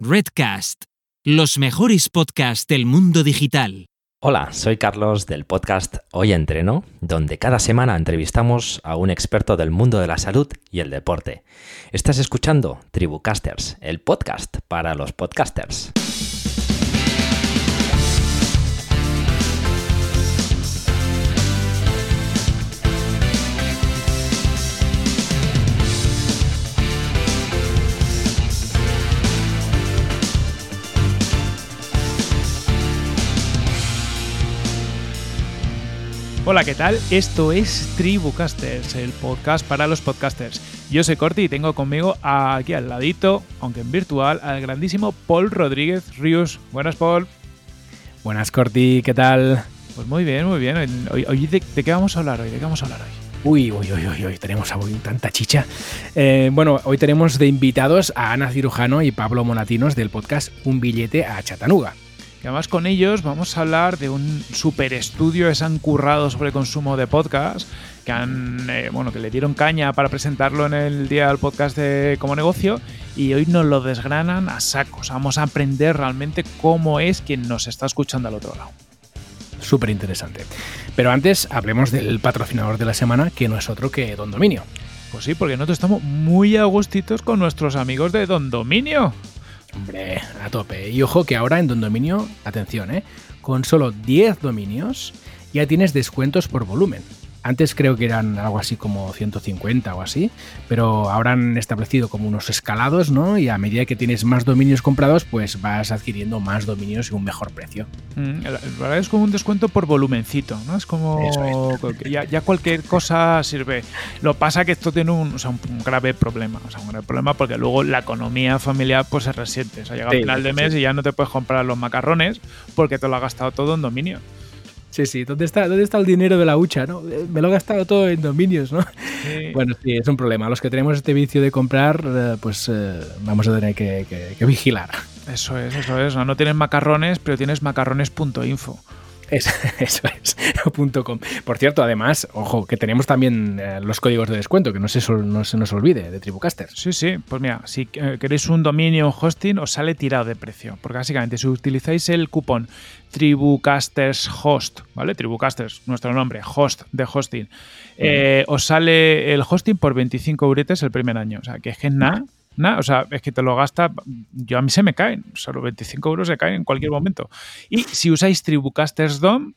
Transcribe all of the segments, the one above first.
Redcast, los mejores podcasts del mundo digital. Hola, soy Carlos del podcast Hoy Entreno, donde cada semana entrevistamos a un experto del mundo de la salud y el deporte. Estás escuchando Tribucasters, el podcast para los podcasters. Hola, ¿qué tal? Esto es Tribucasters, el podcast para los podcasters. Yo soy Corti y tengo conmigo aquí al ladito, aunque en virtual, al grandísimo Paul Rodríguez Ríos. Buenas, Paul. Buenas, Corti, ¿qué tal? Pues muy bien, muy bien. Hoy, ¿de, qué vamos a hablar hoy? ¿De qué vamos a hablar hoy? Uy, uy, uy, uy, hoy tenemos hoy tanta chicha. Eh, bueno, hoy tenemos de invitados a Ana Cirujano y Pablo Monatinos del podcast Un billete a Chatanuga. Además con ellos vamos a hablar de un super estudio que se han currado sobre consumo de podcast, que han eh, bueno, que le dieron caña para presentarlo en el día del podcast de como negocio y hoy nos lo desgranan a sacos. Vamos a aprender realmente cómo es quien nos está escuchando al otro lado. Súper interesante. Pero antes hablemos del patrocinador de la semana, que no es otro que Don Dominio. Pues sí, porque nosotros estamos muy agustitos con nuestros amigos de Don Dominio. Hombre, a tope. Y ojo que ahora en Don Dominio, atención, ¿eh? con solo 10 dominios ya tienes descuentos por volumen. Antes creo que eran algo así como 150 o así, pero ahora han establecido como unos escalados, ¿no? Y a medida que tienes más dominios comprados, pues vas adquiriendo más dominios y un mejor precio. Mm, es como un descuento por volumencito, ¿no? Es como Ya, cualquier cosa sirve. Lo pasa que esto tiene un, grave problema, o sea, un grave problema porque luego la economía familiar pues se resiente. O sea, llega al final de mes y ya no te puedes comprar los macarrones porque te lo has gastado todo en dominio. Sí, sí, ¿dónde está, ¿dónde está el dinero de la hucha? ¿no? Eh, me lo he gastado todo en dominios, ¿no? Bueno, sí, es un problema. Los que tenemos este vicio de comprar, eh, pues eh, vamos a tener que, vigilar. Eso es, eso es. No, tienes macarrones, pero tienes macarrones.info. eso es, .com. Por cierto, además, ojo, que tenemos también los códigos de descuento, que no se, no se nos olvide, de Tribucaster. Sí, sí, pues mira, si queréis un dominio hosting, os sale tirado de precio. Porque básicamente, si utilizáis el cupón Tribucasters Host, ¿vale? Tribucasters, nuestro nombre, host de hosting. Eh, os sale el hosting por 25 euretes el primer año. O sea, que es que nada, nada, o sea, es que te lo gasta, yo a mí se me caen, solo 25 euros se caen en cualquier momento. Y si usáis Tribucasters DOM,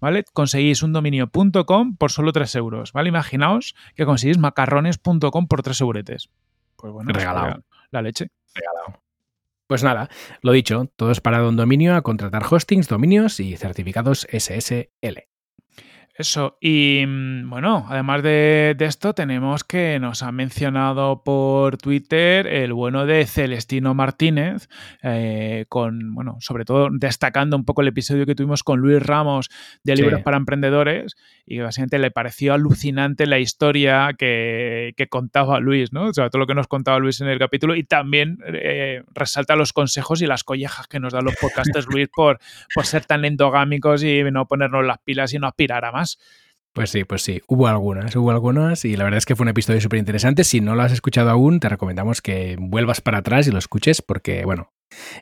¿vale? Conseguís un dominio.com por solo 3 euros, ¿vale? Imaginaos que conseguís macarrones.com por 3 euretes. Pues bueno, regalado. La leche. Regalado. Pues nada, lo dicho, todo es para Don Dominio a contratar hostings, dominios y certificados SSL. Eso, y mm, bueno, además de, esto, tenemos que nos ha mencionado por Twitter el bueno de Celestino Martínez, eh, con, bueno, sobre todo destacando un poco el episodio que tuvimos con Luis Ramos de Libros para Emprendedores, y básicamente le pareció alucinante la historia que, contaba Luis, ¿no? O sea, todo lo que nos contaba Luis en el capítulo, y también eh, resalta los consejos y las collejas que nos dan los podcasters Luis por, por ser tan endogámicos y no ponernos las pilas y no aspirar a más. Pues sí, pues sí, hubo algunas, hubo algunas y la verdad es que fue un episodio súper interesante. Si no lo has escuchado aún, te recomendamos que vuelvas para atrás y lo escuches porque, bueno,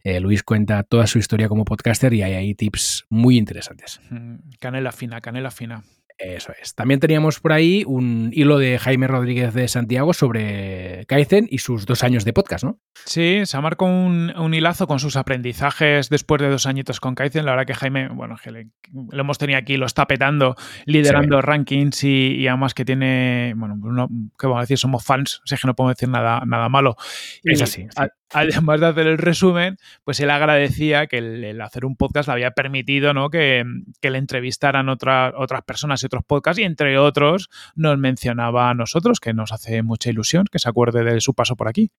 eh, Luis cuenta toda su historia como podcaster y hay ahí tips muy interesantes. Mm, canela fina, canela fina. Eso es. También teníamos por ahí un hilo de Jaime Rodríguez de Santiago sobre Kaizen y sus dos años de podcast, ¿no? Sí, se ha marcado un, hilazo con sus aprendizajes después de dos añitos con Kaizen. La verdad que Jaime, bueno, que le, lo hemos tenido aquí, lo está petando, liderando rankings y, además que tiene, bueno, ¿qué vamos a decir? Somos fans, o sea que no podemos decir nada, nada malo. es así además de hacer el resumen, pues él agradecía que el, hacer un podcast le había permitido ¿no? que, le entrevistaran otras personas y otros podcasts y entre otros nos mencionaba a nosotros, que nos hace mucha ilusión que se acuerde de su paso por aquí.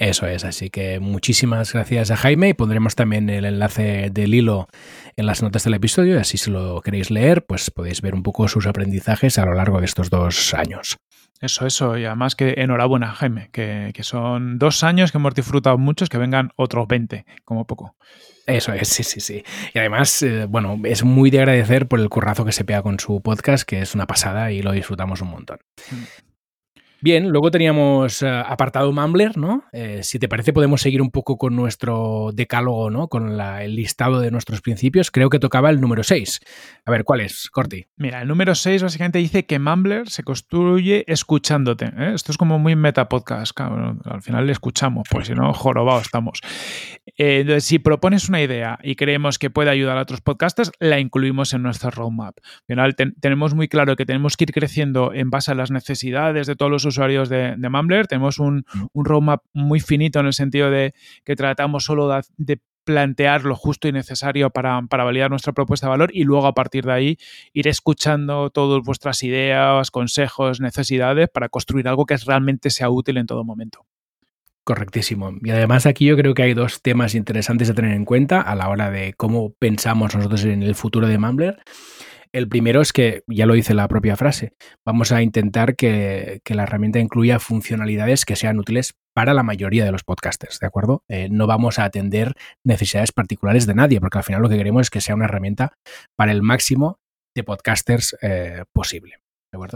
Eso es, así que muchísimas gracias a Jaime y pondremos también el enlace del hilo en las notas del episodio y así si lo queréis leer, pues podéis ver un poco sus aprendizajes a lo largo de estos dos años. Eso, eso, y además que enhorabuena, Jaime, que, son dos años que hemos disfrutado muchos, que vengan otros 20, como poco. Eso es, sí, sí, sí. Y además, eh, bueno, es muy de agradecer por el currazo que se pega con su podcast, que es una pasada y lo disfrutamos un montón. Mm. Bien, luego teníamos eh, apartado Mumbler, ¿no? Eh, si te parece, podemos seguir un poco con nuestro decálogo, ¿no? Con el listado de nuestros principios. Creo que tocaba el número 6. A ver, ¿cuál es, Corti? Mira, el número 6 básicamente dice que Mumbler se construye escuchándote. ¿eh? Esto es como muy meta podcast. al final le escuchamos, pues si no, jorobado estamos. entonces, si propones una idea y creemos que puede ayudar a otros podcasters, la incluimos en nuestra roadmap. Al final tenemos muy claro que tenemos que ir creciendo en base a las necesidades de todos los usuarios de, de Mumbler. Tenemos un, un, roadmap muy finito en el sentido de que tratamos solo de, plantear lo justo y necesario para, para, validar nuestra propuesta de valor y luego a partir de ahí ir escuchando todas vuestras ideas, consejos, necesidades para construir algo que realmente sea útil en todo momento. Correctísimo. Y además aquí yo creo que hay dos temas interesantes a tener en cuenta a la hora de cómo pensamos nosotros en el futuro de Mumbler. El primero es que, ya lo dice la propia frase, vamos a intentar que, la herramienta incluya funcionalidades que sean útiles para la mayoría de los podcasters, ¿de acuerdo? Eh, no vamos a atender necesidades particulares de nadie, porque al final lo que queremos es que sea una herramienta para el máximo de podcasters eh, posible.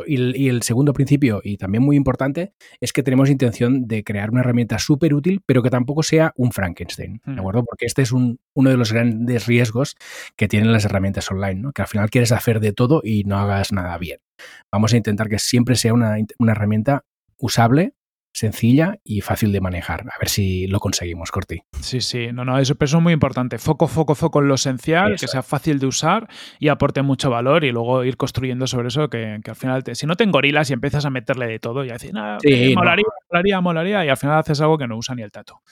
Y, el segundo principio, y también muy importante, es que tenemos intención de crear una herramienta súper útil, pero que tampoco sea un Frankenstein, ¿de hmm. acuerdo? Porque este es uno de los grandes riesgos que tienen las herramientas online, ¿no? Que al final quieres hacer de todo y no hagas nada bien. Vamos a intentar que siempre sea una herramienta usable, sencilla y fácil de manejar. A ver si lo conseguimos, Corti. Sí, sí, no, no, eso, es muy importante. Foco, foco, foco en lo esencial, que sea fácil de usar y aporte mucho valor y luego ir construyendo sobre eso que, al final, te, si no te engorilas y empiezas a meterle de todo y a decir, nada, molaría, molaría, molaría y al final haces algo que no usa ni el tato.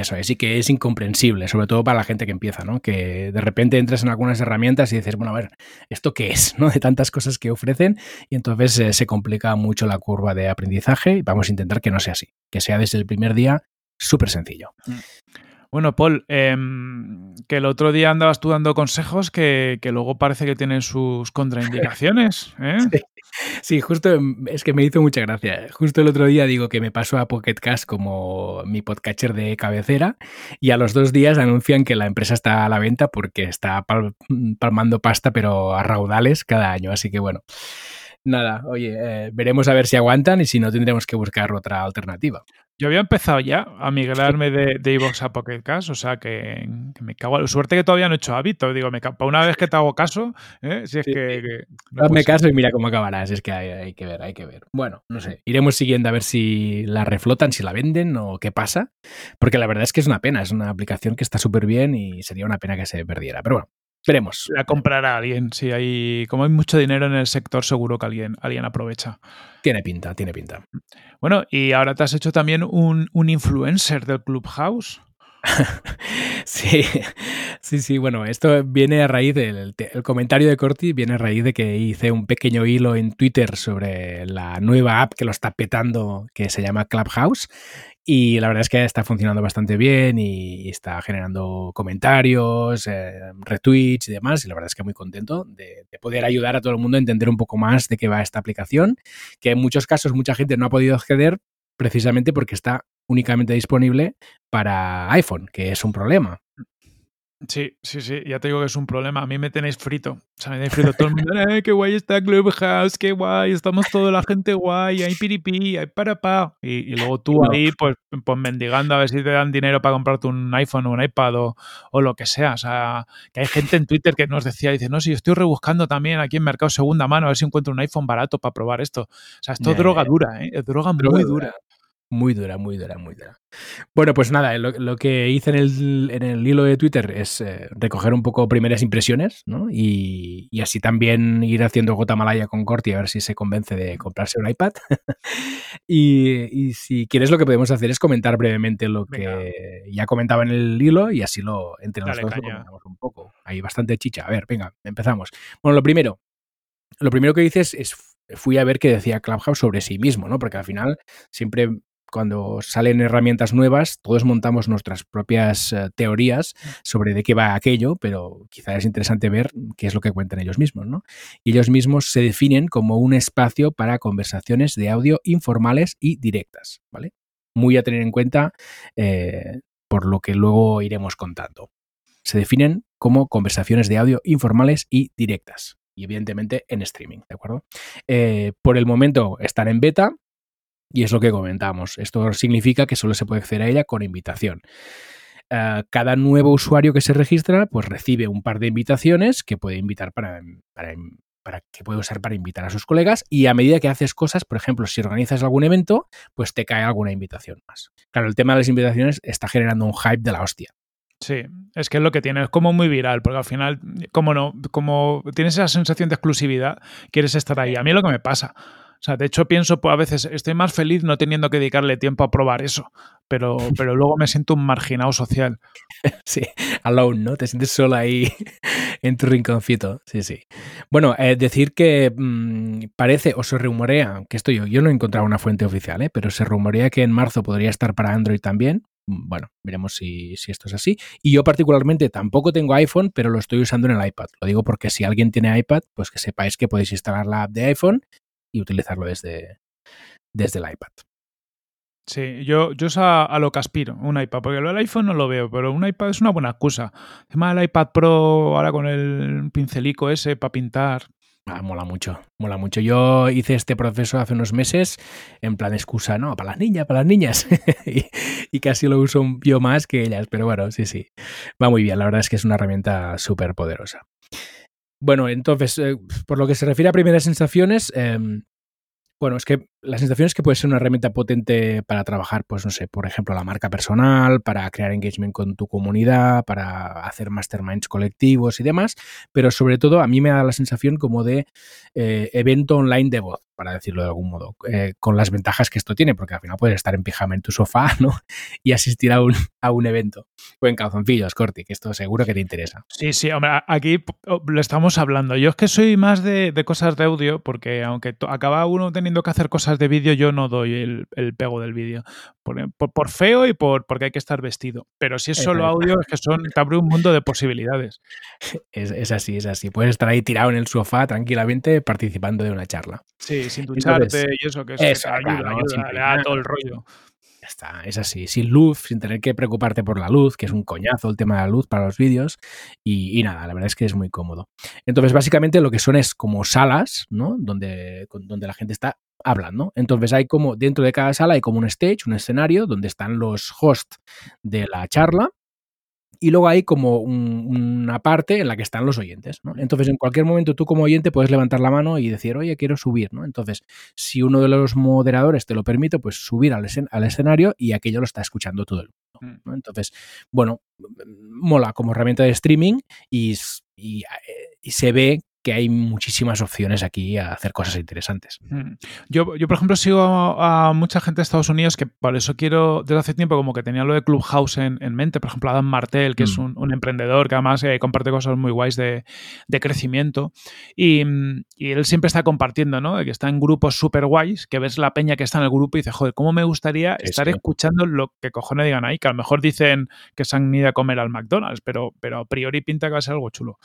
Eso es, que es incomprensible, sobre todo para la gente que empieza, ¿no? Que de repente entras en algunas herramientas y dices, bueno, a ver, ¿esto qué es? ¿no? De tantas cosas que ofrecen y entonces eh, se complica mucho la curva de aprendizaje vamos a intentar que no sea así, que sea desde el primer día súper sencillo. Mm. Bueno, Paul, em, que el otro día andabas tú dando consejos que, luego parece que tienen sus contraindicaciones. ¿eh? Sí. justo em, es que me hizo mucha gracia. Justo el otro día digo que me paso a Pocket Cast como mi podcatcher de cabecera y a los dos días anuncian que la empresa está a la venta porque está palmando pasta pero a raudales cada año. Así que bueno, nada, oye, eh, veremos a ver si aguantan y si no tendremos que buscar otra alternativa. Yo había empezado ya a migrarme de, de iVoox a Pocket Cast, o sea que, me cago. Suerte que todavía no he hecho hábito. Digo, me, para una vez que te hago caso, ¿eh? si es que. Hazme caso y mira cómo acabarás. Es que hay, que ver, hay que ver. Bueno, no sé. Iremos siguiendo a ver si la reflotan, si la venden o qué pasa. Porque la verdad es que es una pena. Es una aplicación que está súper bien y sería una pena que se perdiera. Pero bueno, Veremos. La comprará alguien. Si hay, como hay mucho dinero en el sector, seguro que alguien, alguien aprovecha. Tiene pinta, tiene pinta. Bueno, y ahora te has hecho también un, influencer del Clubhouse. sí, sí, sí. Bueno, esto viene a raíz del el comentario de Corti, viene a raíz de que hice un pequeño hilo en Twitter sobre la nueva app que lo está petando, que se llama Clubhouse y la verdad es que está funcionando bastante bien y está generando comentarios, eh, retweets y demás. Y la verdad es que muy contento de, poder ayudar a todo el mundo a entender un poco más de qué va esta aplicación, que en muchos casos mucha gente no ha podido acceder precisamente porque está únicamente disponible para iPhone, que es un problema. Sí, sí, sí, ya te digo que es un problema. A mí me tenéis frito. O sea, me tenéis frito todo el mundo. ¡Eh, qué guay está Clubhouse! ¡Qué guay! Estamos toda la gente guay. Hay piripi, hay para pa. Y, luego tú ahí, pues, pues mendigando a ver si te dan dinero para comprarte un iPhone o un iPad o, o, lo que sea. O sea, que hay gente en Twitter que nos decía, dice, no, si estoy rebuscando también aquí en Mercado Segunda Mano a ver si encuentro un iPhone barato para probar esto. O sea, esto es droga dura, ¿eh? Es droga muy dura. Muy dura, muy dura, muy dura. Bueno, pues nada, lo, que hice en el, en el, hilo de Twitter es eh, recoger un poco primeras impresiones, ¿no? Y, así también ir haciendo gota malaya con Corti a ver si se convence de comprarse un iPad. y, si quieres, lo que podemos hacer es comentar brevemente lo que ya comentaba en el hilo y así lo entre nosotros lo comentamos un poco. Hay bastante chicha. A ver, venga, empezamos. Bueno, lo primero, lo primero que dices es fui a ver qué decía Clubhouse sobre sí mismo, ¿no? Porque al final siempre cuando salen herramientas nuevas, todos montamos nuestras propias eh, teorías sobre de qué va aquello, pero quizá es interesante ver qué es lo que cuentan ellos mismos, ¿no? Y ellos mismos se definen como un espacio para conversaciones de audio informales y directas, ¿vale? Muy a tener en cuenta eh, por lo que luego iremos contando. Se definen como conversaciones de audio informales y directas. Y evidentemente en streaming, ¿de acuerdo? Eh, por el momento están en beta, Y es lo que comentamos. Esto significa que solo se puede acceder a ella con invitación. Uh, cada nuevo usuario que se registra, pues recibe un par de invitaciones que puede invitar para, para, para, que puede usar para invitar a sus colegas. Y a medida que haces cosas, por ejemplo, si organizas algún evento, pues te cae alguna invitación más. Claro, el tema de las invitaciones está generando un hype de la hostia. Sí, es que es lo que tiene, es como muy viral, porque al final, como no, como tienes esa sensación de exclusividad, quieres estar ahí. A mí es lo que me pasa. O sea, de hecho pienso, pues a veces estoy más feliz no teniendo que dedicarle tiempo a probar eso, pero, pero luego me siento un marginado social. Sí, alone, ¿no? Te sientes solo ahí en tu rinconcito. Sí, sí. Bueno, eh, decir que mmm, parece o se rumorea, que esto yo, yo no he encontrado una fuente oficial, ¿eh? pero se rumorea que en marzo podría estar para Android también. Mm, bueno, veremos si, si, esto es así. Y yo particularmente tampoco tengo iPhone, pero lo estoy usando en el iPad. Lo digo porque si alguien tiene iPad, pues que sepáis que podéis instalar la app de iPhone y utilizarlo desde, desde el iPad. Sí, yo, yo a, a, lo que aspiro, un iPad, porque el iPhone no lo veo, pero un iPad es una buena excusa. Encima del iPad Pro, ahora con el pincelico ese para pintar. Ah, mola mucho, mola mucho. Yo hice este proceso hace unos meses en plan excusa, no, para las niñas, para las niñas. y, y, casi lo uso yo más que ellas, pero bueno, sí, sí. Va muy bien, la verdad es que es una herramienta súper poderosa. Bueno, entonces, eh, por lo que se refiere a primeras sensaciones, eh, bueno, es que la sensación es que puede ser una herramienta potente para trabajar, pues no sé, por ejemplo, la marca personal, para crear engagement con tu comunidad, para hacer masterminds colectivos y demás, pero sobre todo a mí me da la sensación como de eh, evento online de voz, para decirlo de algún modo, eh, con las ventajas que esto tiene, porque al final puedes estar en pijama en tu sofá, ¿no? Y asistir a un, a un evento. O en calzoncillos, Corti, que esto seguro que te interesa. Sí, sí, hombre, aquí lo estamos hablando. Yo es que soy más de, de cosas de audio, porque aunque acaba uno teniendo que hacer cosas de vídeo, yo no doy el, el pego del vídeo. Por, por, por, feo y por, porque hay que estar vestido. Pero si es solo audio, es que son, te abre un mundo de posibilidades. Es, es, así, es así. Puedes estar ahí tirado en el sofá tranquilamente participando de una charla. Sí, sin ducharte Entonces, y eso, que eso, eso ayuda, claro, ayuda, le da todo el rollo. Ya está, es así, sin luz, sin tener que preocuparte por la luz, que es un coñazo el tema de la luz para los vídeos. Y, y, nada, la verdad es que es muy cómodo. Entonces, básicamente lo que son es como salas, ¿no? Donde, donde la gente está hablando. Entonces hay como, dentro de cada sala hay como un stage, un escenario, donde están los hosts de la charla. Y luego hay como un, una parte en la que están los oyentes. ¿no? Entonces, en cualquier momento tú como oyente puedes levantar la mano y decir, oye, quiero subir. ¿no? Entonces, si uno de los moderadores te lo permite, pues subir al, escen al escenario y aquello lo está escuchando todo el mundo. ¿no? Entonces, bueno, mola como herramienta de streaming y, y, y se ve que hay muchísimas opciones aquí a hacer cosas interesantes. Mm. Yo, yo por ejemplo, sigo a, a, mucha gente de Estados Unidos que por eso quiero, desde hace tiempo, como que tenía lo de Clubhouse en, en mente. Por ejemplo, Adam Martel, que mm. es un, un, emprendedor que además eh, comparte cosas muy guays de, de crecimiento. Y, y, él siempre está compartiendo, ¿no? De que está en grupos súper guays, que ves la peña que está en el grupo y dices, joder, ¿cómo me gustaría estar escuchando lo que cojones digan ahí? Que a lo mejor dicen que se han ido a comer al McDonald's, pero, pero a priori pinta que va a ser algo chulo.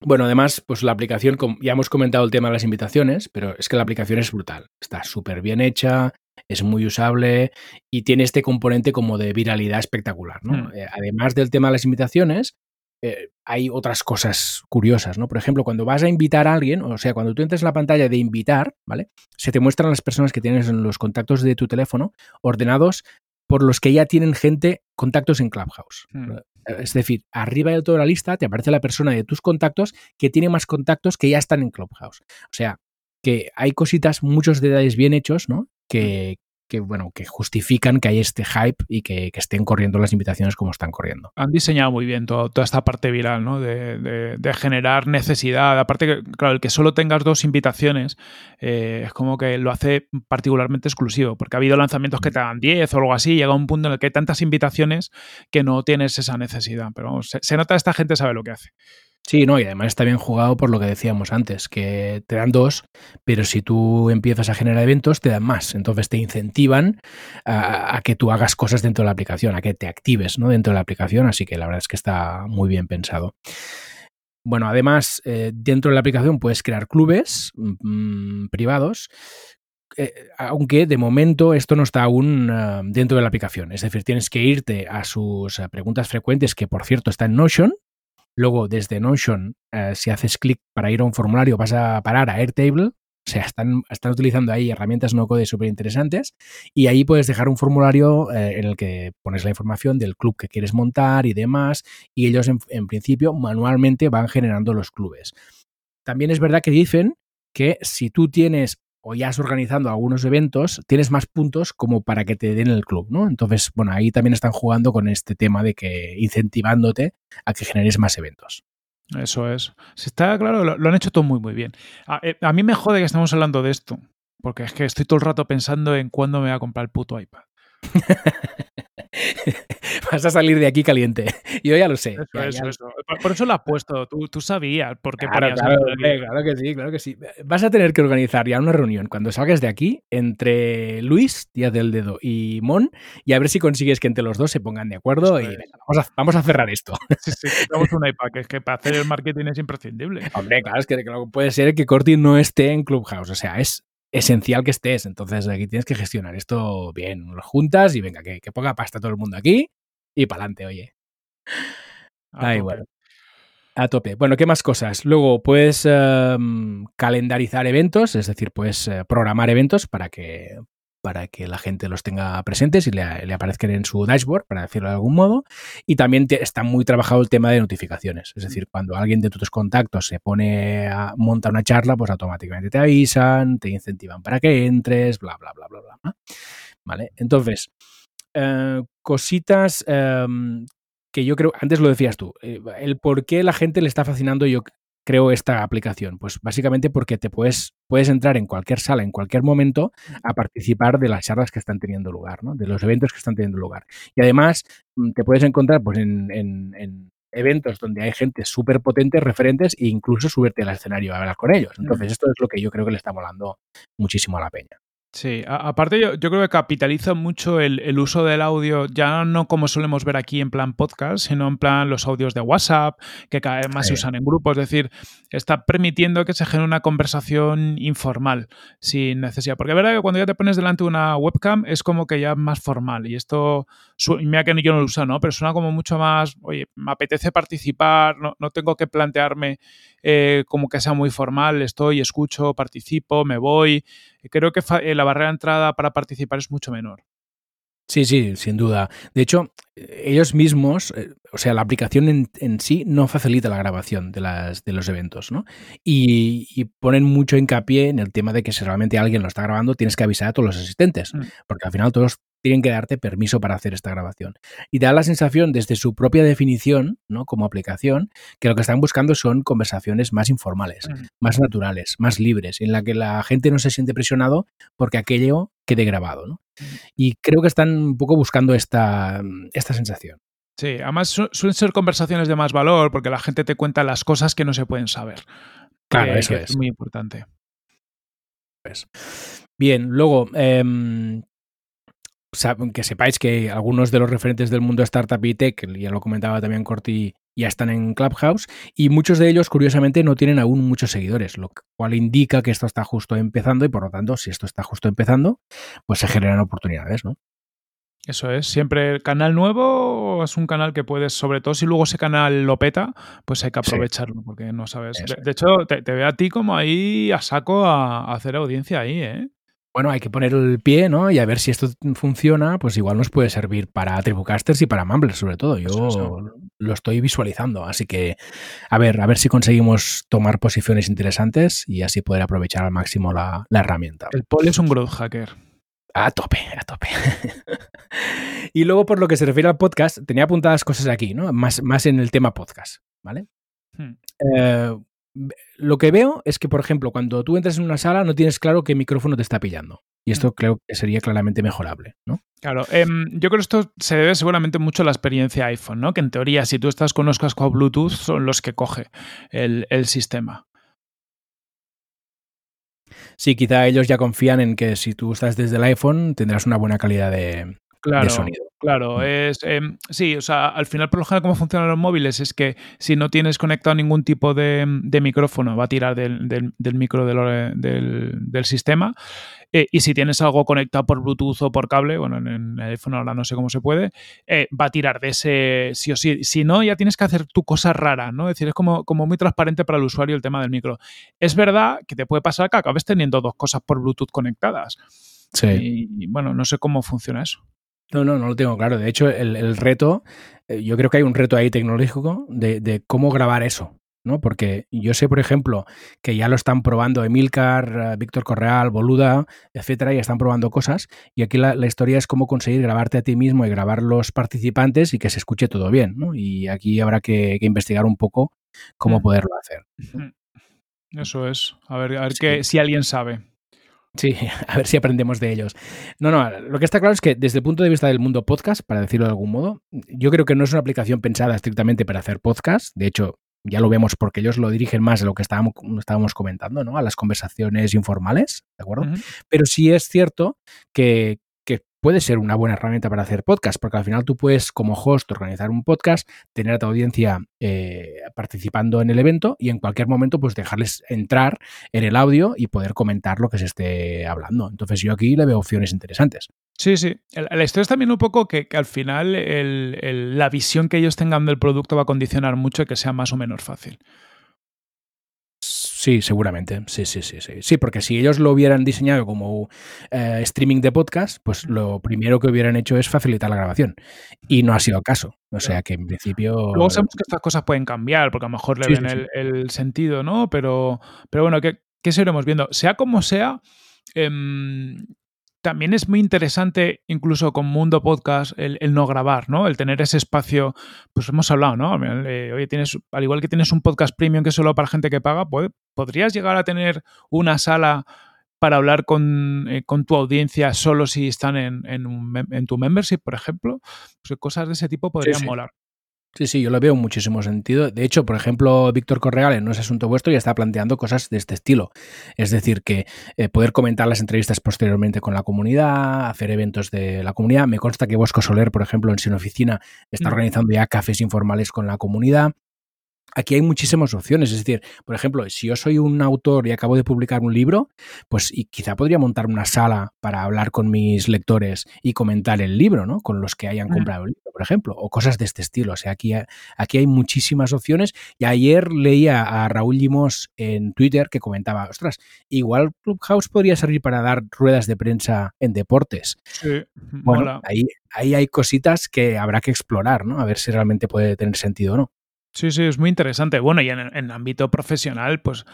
Bueno, además, pues la aplicación, ya hemos comentado el tema de las invitaciones, pero es que la aplicación es brutal. Está súper bien hecha, es muy usable y tiene este componente como de viralidad espectacular, ¿no? Mm. Eh, además del tema de las invitaciones, eh, hay otras cosas curiosas, ¿no? Por ejemplo, cuando vas a invitar a alguien, o sea, cuando tú entras en la pantalla de invitar, ¿vale? Se te muestran las personas que tienes en los contactos de tu teléfono ordenados por los que ya tienen gente, contactos en Clubhouse. Mm. Es decir, arriba de toda la lista te aparece la persona de tus contactos que tiene más contactos que ya están en Clubhouse. O sea, que hay cositas, muchos detalles bien hechos, ¿no? Que, que, bueno, que justifican que hay este hype y que, que, estén corriendo las invitaciones como están corriendo. Han diseñado muy bien todo, toda esta parte viral, ¿no? De, de, de, generar necesidad. Aparte, que, claro, el que solo tengas dos invitaciones eh, es como que lo hace particularmente exclusivo, porque ha habido lanzamientos que te dan 10 o algo así, y llega un punto en el que hay tantas invitaciones que no tienes esa necesidad. Pero vamos, se, se nota esta gente sabe lo que hace. Sí, no, y además está bien jugado por lo que decíamos antes, que te dan dos, pero si tú empiezas a generar eventos, te dan más. Entonces te incentivan a, que tú hagas cosas dentro de la aplicación, a que te actives ¿no? dentro de la aplicación, así que la verdad es que está muy bien pensado. Bueno, además, eh, dentro de la aplicación puedes crear clubes mmm, privados eh, aunque de momento esto no está aún uh, dentro de la aplicación. Es decir, tienes que irte a sus preguntas frecuentes, que por cierto está en Notion, Luego, desde Notion, eh, si haces clic para ir a un formulario, vas a parar a Airtable. O sea, están, están utilizando ahí herramientas no code súper interesantes y ahí puedes dejar un formulario eh, en el que pones la información del club que quieres montar y demás y ellos en, en principio manualmente van generando los clubes. También es verdad que dicen que si tú tienes o ya has organizando algunos eventos, tienes más puntos como para que te den el club, ¿no? Entonces, bueno, ahí también están jugando con este tema de que incentivándote a que generes más eventos. Eso es. Si está claro, lo, lo han hecho todo muy, muy bien. A, eh, a, mí me jode que estamos hablando de esto, porque es que estoy todo el rato pensando en cuándo me voy a comprar el puto iPad. Vas a salir de aquí caliente. Yo ya lo sé. Eso, ya, eso, ya. eso. Por, por, eso lo has puesto. Tú, tú sabías por qué claro, claro, hombre, claro que sí, claro que sí. Vas a tener que organizar ya una reunión cuando salgas de aquí entre Luis, Díaz del Dedo, y Mon, y a ver si consigues que entre los dos se pongan de acuerdo eso y venga, vamos, a, vamos a cerrar esto. Sí, sí, tenemos un iPad, que es que para hacer el marketing es imprescindible. Hombre, claro, es que puede ser que Corti no esté en Clubhouse. O sea, es esencial que estés. Entonces aquí tienes que gestionar esto bien. Lo juntas y venga, que, que ponga pasta todo el mundo aquí y para adelante, oye. A Ay, tope. bueno. A tope. Bueno, ¿qué más cosas? Luego puedes um, calendarizar eventos, es decir, puedes uh, programar eventos para que, para que la gente los tenga presentes y le, le, aparezcan en su dashboard, para decirlo de algún modo. Y también te, está muy trabajado el tema de notificaciones. Es decir, cuando alguien de tus contactos se pone a montar una charla, pues automáticamente te avisan, te incentivan para que entres, bla, bla, bla, bla, bla. ¿Vale? Entonces, uh, cositas um, que yo creo, antes lo decías tú, eh, el por qué la gente le está fascinando, yo creo, esta aplicación. Pues básicamente porque te puedes, puedes entrar en cualquier sala, en cualquier momento, a participar de las charlas que están teniendo lugar, ¿no? de los eventos que están teniendo lugar. Y además mm, te puedes encontrar pues, en, en, en eventos donde hay gente súper potente, referentes, e incluso subirte al escenario a hablar con ellos. Entonces, esto es lo que yo creo que le está molando muchísimo a la peña. Sí, a, aparte yo, yo, creo que capitaliza mucho el, el, uso del audio, ya no como solemos ver aquí en plan podcast, sino en plan los audios de WhatsApp, que cada vez más sí. se usan en grupos, es decir, está permitiendo que se genere una conversación informal, sin necesidad. Porque es verdad que cuando ya te pones delante de una webcam es como que ya es más formal y esto, mira que yo no lo uso, ¿no? Pero suena como mucho más, oye, me apetece participar, no, no tengo que plantearme eh, como que sea muy formal, estoy, escucho, participo, me voy. Creo que eh, la barrera de entrada para participar es mucho menor. Sí, sí, sin duda. De hecho, ellos mismos, eh, o sea, la aplicación en, en, sí no facilita la grabación de, las, de los eventos, ¿no? Y, y, ponen mucho hincapié en el tema de que si realmente alguien lo está grabando, tienes que avisar a todos los asistentes, mm. porque al final todos tienen que darte permiso para hacer esta grabación. Y te da la sensación, desde su propia definición, ¿no? Como aplicación, que lo que están buscando son conversaciones más informales, mm. más naturales, más libres, en la que la gente no se siente presionado porque aquello quede grabado, ¿no? Y creo que están un poco buscando esta, esta sensación. Sí, además su suelen ser conversaciones de más valor porque la gente te cuenta las cosas que no se pueden saber. Claro, que, eso que es. es muy importante. Pues. Bien, luego, eh, que sepáis que algunos de los referentes del mundo startup y tech, ya lo comentaba también Corti, ya están en Clubhouse y muchos de ellos, curiosamente, no tienen aún muchos seguidores, lo cual indica que esto está justo empezando y por lo tanto, si esto está justo empezando, pues se generan oportunidades, ¿no? Eso es, siempre el canal nuevo es un canal que puedes, sobre todo si luego ese canal lo peta, pues hay que aprovecharlo, sí. porque no sabes. De, de, hecho, te, te, veo a ti como ahí a saco a, a hacer audiencia ahí, ¿eh? Bueno, hay que poner el pie, ¿no? Y a ver si esto funciona, pues igual nos puede servir para Tribucasters y para Mumbler, sobre todo. Yo lo estoy visualizando, así que a ver, a ver si conseguimos tomar posiciones interesantes y así poder aprovechar al máximo la, la herramienta. El Paul es un growth hacker. A tope, a tope. y luego, por lo que se refiere al podcast, tenía apuntadas cosas aquí, ¿no? Más, más en el tema podcast, ¿vale? Hmm. Eh, lo que veo es que, por ejemplo, cuando tú entras en una sala no tienes claro qué micrófono te está pillando. Y esto creo que sería claramente mejorable, ¿no? Claro, eh, yo creo que esto se debe seguramente mucho a la experiencia iPhone, ¿no? Que en teoría, si tú estás con los cascos Bluetooth, son los que coge el, el sistema. Sí, quizá ellos ya confían en que si tú estás desde el iPhone tendrás una buena calidad de, claro, sonido. Claro, es em, sí, o sea, al final por lo general cómo funcionan los móviles es que si no tienes conectado ningún tipo de, de micrófono va a tirar del, del, del micro del, del, del sistema eh, y si tienes algo conectado por Bluetooth o por cable, bueno, en, en el iPhone ahora no sé cómo se puede, eh, va a tirar de ese sí o sí. Si no, ya tienes que hacer tu cosa rara, ¿no? Es decir, es como, como muy transparente para el usuario el tema del micro. Es verdad que te puede pasar que acabes teniendo dos cosas por Bluetooth conectadas. Sí. Y, y, bueno, no sé cómo funciona eso. No, no, no lo tengo claro. De hecho, el, el reto, eh, yo creo que hay un reto ahí tecnológico de, de, cómo grabar eso. ¿no? Porque yo sé, por ejemplo, que ya lo están probando Emilcar, Víctor Correal, Boluda, etcétera, y están probando cosas. Y aquí la, la, historia es cómo conseguir grabarte a ti mismo y grabar los participantes y que se escuche todo bien. ¿no? Y aquí habrá que, que investigar un poco cómo mm. poderlo hacer. Eso es. A ver, a ver sí. que, si alguien sabe. Sí, a ver si aprendemos de ellos. No, no, lo que está claro es que desde el punto de vista del mundo podcast, para decirlo de algún modo, yo creo que no es una aplicación pensada estrictamente para hacer podcast. De hecho, ya lo vemos porque ellos lo dirigen más de lo que estábamos, estábamos comentando, ¿no? A las conversaciones informales, ¿de acuerdo? Uh -huh. Pero sí es cierto que puede ser una buena herramienta para hacer podcast, porque al final tú puedes, como host, organizar un podcast, tener a tu audiencia eh, participando en el evento y en cualquier momento, pues dejarles entrar en el audio y poder comentar lo que se esté hablando. Entonces, yo aquí le veo opciones interesantes. Sí, sí. La historia es también un poco que, al final la visión que ellos tengan del producto va a condicionar mucho que sea más o menos fácil. Sí, seguramente. Sí, sí, sí, sí. Sí, porque si ellos lo hubieran diseñado como eh, streaming de podcast, pues lo primero que hubieran hecho es facilitar la grabación. Y no ha sido el caso. O sea que en principio. Luego sabemos que estas cosas pueden cambiar, porque a lo mejor le sí, ven sí, el, el, sentido, ¿no? Pero, pero bueno, ¿qué, qué seguiremos viendo? Sea como sea. Eh, también es muy interesante, incluso con Mundo Podcast, el, el, no grabar, ¿no? El tener ese espacio, pues hemos hablado, ¿no? Eh, oye, tienes, al igual que tienes un podcast premium que es solo para gente que paga, pues, podrías llegar a tener una sala para hablar con, eh, con tu audiencia solo si están en, en, un, en, tu membership, por ejemplo. Pues cosas de ese tipo podrían sí, sí. molar. Sí, sí, yo lo veo muchísimo sentido. De hecho, por ejemplo, Víctor Correal en No es Asunto Vuestro ya está planteando cosas de este estilo. Es decir, que eh, poder comentar las entrevistas posteriormente con la comunidad, hacer eventos de la comunidad. Me consta que Bosco Soler, por ejemplo, en Sin Oficina, está mm. organizando ya cafés informales con la comunidad aquí hay muchísimas opciones. Es decir, por ejemplo, si yo soy un autor y acabo de publicar un libro, pues y quizá podría montar una sala para hablar con mis lectores y comentar el libro, ¿no? Con los que hayan comprado el libro, por ejemplo, o cosas de este estilo. O sea, aquí, aquí hay muchísimas opciones. Y ayer leía a Raúl Limos en Twitter que comentaba, ostras, igual Clubhouse podría servir para dar ruedas de prensa en deportes. Sí, bueno, mola. ahí, ahí hay cositas que habrá que explorar, ¿no? A ver si realmente puede tener sentido o no. Sí, sí, es muy interesante. Bueno, y en, en el ámbito profesional, pues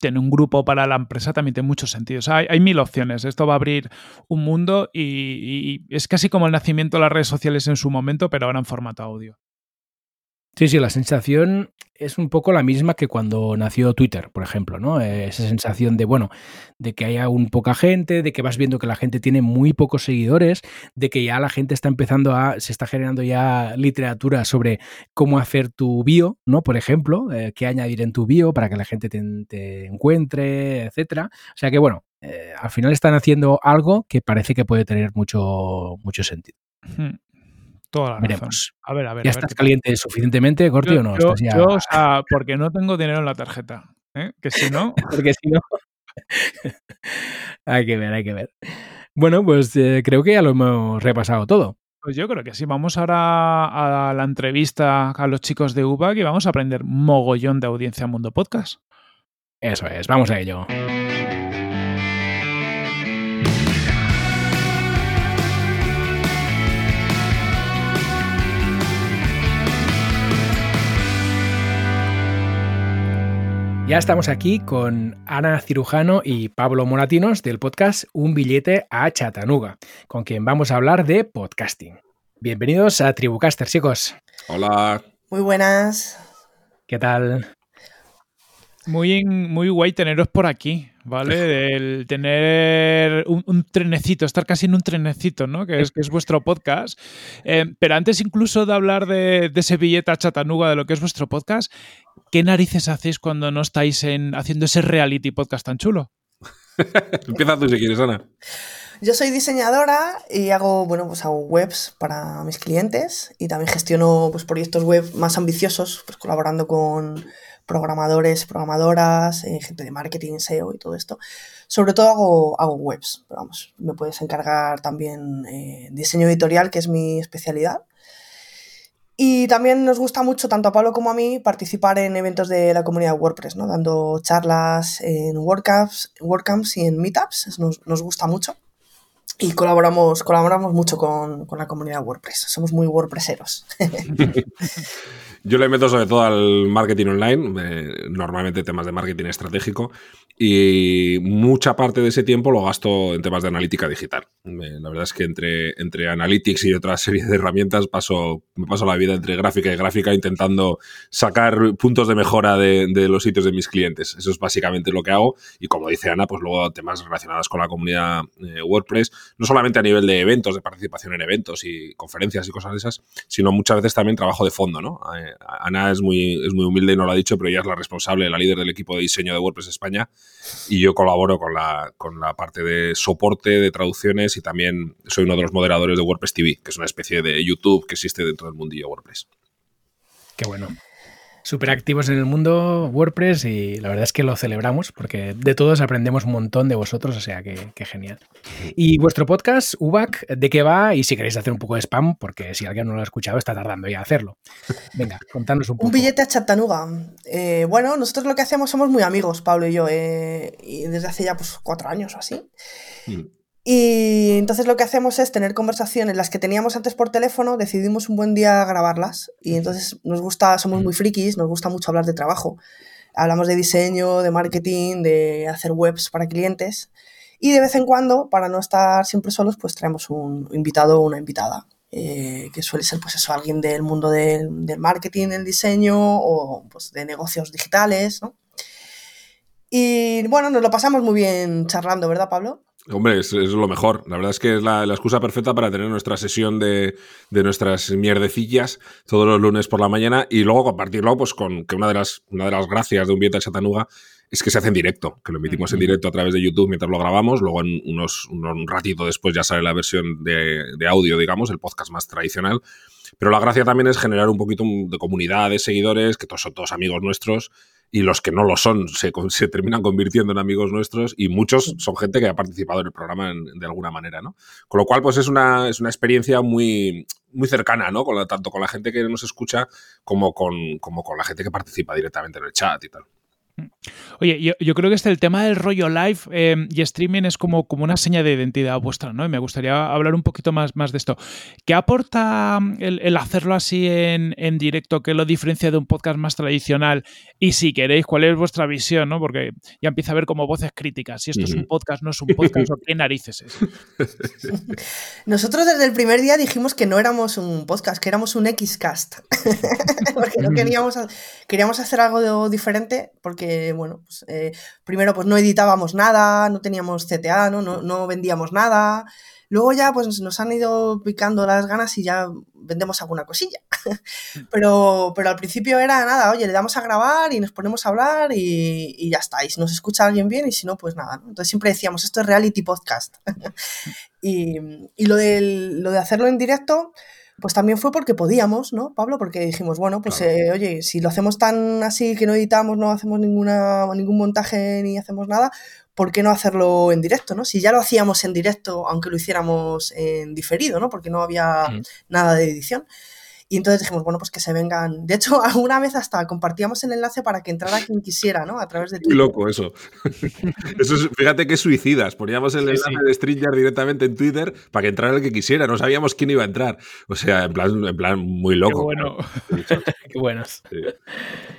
tener un grupo para la empresa también tiene mucho sentido. O sea, hay, mil opciones. Esto va a abrir un mundo y, es casi como el nacimiento de las redes sociales en su momento, pero ahora en formato audio. Sí, sí, la sensación es un poco la misma que cuando nació Twitter, por ejemplo, ¿no? Esa sensación de, bueno, de que haya un poca gente, de que vas viendo que la gente tiene muy pocos seguidores, de que ya la gente está empezando a, se está generando ya literatura sobre cómo hacer tu bio, ¿no? Por ejemplo, eh, qué añadir en tu bio para que la gente te, encuentre, etcétera. O sea que, bueno, eh, al final están haciendo algo que parece que puede tener mucho, mucho sentido. Toda la Veremos. A ver, a ver. ¿Ya a ver estás caliente suficientemente, Corti, yo, o no? Yo, ya... yo, o sea, porque no tengo dinero en la tarjeta. ¿eh? Que si no. porque si no. hay que ver, hay que ver. Bueno, pues eh, creo que ya lo hemos repasado todo. Pues yo creo que sí. Vamos ahora a la entrevista a los chicos de UBAC y vamos a aprender mogollón de audiencia Mundo Podcast. Eso es, vamos a ello. Ya estamos aquí con Ana Cirujano y Pablo Moratinos del podcast Un billete a Chattanooga, con quien vamos a hablar de podcasting. Bienvenidos a Tribucaster, chicos. Hola. Muy buenas. ¿Qué tal? Muy, muy guay teneros por aquí, ¿vale? Del tener un, un, trenecito, estar casi en un trenecito, ¿no? Que es, que es vuestro podcast. Eh, pero antes incluso de hablar de, de ese billete a Chattanooga, de lo que es vuestro podcast, ¿qué narices hacéis cuando no estáis en, haciendo ese reality podcast tan chulo? Empieza tú si quieres, Ana. Yo soy diseñadora y hago, bueno, pues hago webs para mis clientes y también gestiono pues, proyectos web más ambiciosos, pues colaborando con programadores, programadoras, eh, gente de marketing, SEO y todo esto. Sobre todo hago, hago webs, pero vamos, me puedes encargar también eh, diseño editorial, que es mi especialidad. Y también nos gusta mucho, tanto a Pablo como a mí, participar en eventos de la comunidad WordPress, ¿no? dando charlas en WordCamps, WordCamps y en Meetups, nos, nos gusta mucho. Y colaboramos, colaboramos mucho con, con la comunidad WordPress, somos muy WordPresseros. Yo le meto sobre todo al marketing online, eh, normalmente temas de marketing estratégico, y mucha parte de ese tiempo lo gasto en temas de analítica digital. la verdad es que entre, entre Analytics y otra serie de herramientas paso, me paso la vida entre gráfica y gráfica intentando sacar puntos de mejora de, los sitios de mis clientes. Eso es básicamente lo que hago. Y como dice Ana, pues luego temas relacionados con la comunidad eh, WordPress, no solamente a nivel de eventos, de participación en eventos y conferencias y cosas de esas, sino muchas veces también trabajo de fondo. ¿no? Eh, Ana es muy, es muy humilde y no lo ha dicho, pero ella es la responsable, la líder del equipo de diseño de WordPress España y yo colaboro con la, con la parte de soporte, de traducciones y también soy uno de los moderadores de WordPress TV, que es una especie de YouTube que existe dentro del mundillo WordPress. Qué bueno súper activos en el mundo WordPress y la verdad es que lo celebramos porque de todos aprendemos un montón de vosotros, o sea que, genial. Y vuestro podcast, UBAC, ¿de qué va? Y si queréis hacer un poco de spam, porque si alguien no lo ha escuchado está tardando ya a hacerlo. Venga, contadnos un poco. Un billete a Chattanooga. Eh, bueno, nosotros lo que hacemos somos muy amigos, Pablo y yo, eh, y desde hace ya pues cuatro años o así. Mm. Y entonces lo que hacemos es tener conversaciones, las que teníamos antes por teléfono, decidimos un buen día grabarlas. Y entonces nos gusta, somos muy frikis, nos gusta mucho hablar de trabajo. Hablamos de diseño, de marketing, de hacer webs para clientes. Y de vez en cuando, para no estar siempre solos, pues traemos un invitado o una invitada. Eh, que suele ser pues eso, alguien del mundo del, del marketing, del diseño o pues, de negocios digitales, ¿no? Y bueno, nos lo pasamos muy bien charlando, ¿verdad, Pablo? Hombre, es, lo mejor. La verdad es que es la, excusa perfecta para tener nuestra sesión de, nuestras mierdecillas todos los lunes por la mañana y luego compartirlo pues con que una de las, una de las gracias de un Vieta Chatanuga es que se hace en directo, que lo emitimos en directo a través de YouTube mientras lo grabamos, luego en unos, un ratito después ya sale la versión de, de audio, digamos, el podcast más tradicional. Pero la gracia también es generar un poquito de comunidad de seguidores, que todos son todos amigos nuestros, y los que no lo son se, se, terminan convirtiendo en amigos nuestros y muchos son gente que ha participado en el programa de alguna manera, ¿no? Con lo cual, pues es una, es una experiencia muy, muy cercana, ¿no? Con tanto con la gente que nos escucha como con, como con la gente que participa directamente en el chat y tal. Oye, yo, creo que este el tema del rollo live eh, y streaming es como, como una seña de identidad vuestra, ¿no? Y me gustaría hablar un poquito más, más de esto. ¿Qué aporta mm, el, hacerlo así en, directo? ¿Qué lo diferencia de un podcast más tradicional? Y si queréis, ¿cuál es vuestra visión, no? Porque ya empieza a ver como voces críticas. Si esto es un podcast, no es un podcast, o qué narices es. Nosotros desde el primer día dijimos que no éramos un podcast, que éramos un Xcast. porque no queríamos, queríamos hacer algo diferente, porque bueno, pues, eh, primero pues no editábamos nada, no teníamos CTA, ¿no? No, vendíamos nada. Luego ya pues nos han ido picando las ganas y ya vendemos alguna cosilla. pero, pero al principio era nada, oye, le damos a grabar y nos ponemos a hablar y, ya está. Y si nos escucha alguien bien y si no, pues nada. Entonces siempre decíamos, esto es reality podcast. y, y lo, de, lo de hacerlo en directo, pues también fue porque podíamos, ¿no, Pablo? Porque dijimos, bueno, pues eh, oye, si lo hacemos tan así que no editamos, no hacemos ninguna, ningún montaje ni hacemos nada, ¿por qué no hacerlo en directo, no? Si ya lo hacíamos en directo, aunque lo hiciéramos en diferido, ¿no? Porque no había nada de edición. Y entonces dijimos, bueno, pues que se vengan. De hecho, alguna vez hasta compartíamos el enlace para que entrara quien quisiera, ¿no? A través de Twitter. Muy loco eso. eso es, fíjate qué suicidas. Poníamos el enlace de Stringer directamente en Twitter para que entrara el que quisiera. No sabíamos quién iba a entrar. O sea, en plan, en plan muy loco. Qué bueno. qué buenos.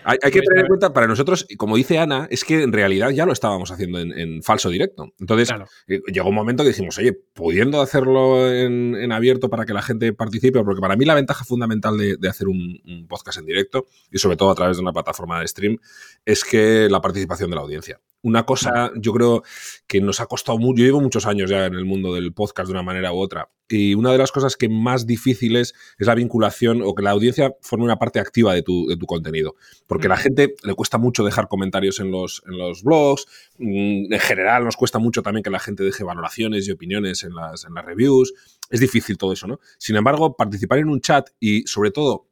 Hay, que tener en cuenta, para nosotros, como dice Ana, es que en realidad ya lo estábamos haciendo en, falso directo. Entonces, eh, llegó un momento que dijimos, oye, pudiendo hacerlo en, en abierto para que la gente participe, porque para mí la ventaja fundamental de, hacer un, podcast en directo y sobre todo a través de una plataforma de stream es que la participación de la audiencia. Una cosa, yo creo que nos ha costado mucho. Yo llevo muchos años ya en el mundo del podcast de una manera u otra. Y una de las cosas que más difíciles es la vinculación o que la audiencia forme una parte activa de tu, de tu contenido. Porque a la gente le cuesta mucho dejar comentarios en los, en los blogs. Mm, en general, nos cuesta mucho también que la gente deje valoraciones y opiniones en las, en las reviews. Es difícil todo eso, ¿no? Sin embargo, participar en un chat y, sobre todo,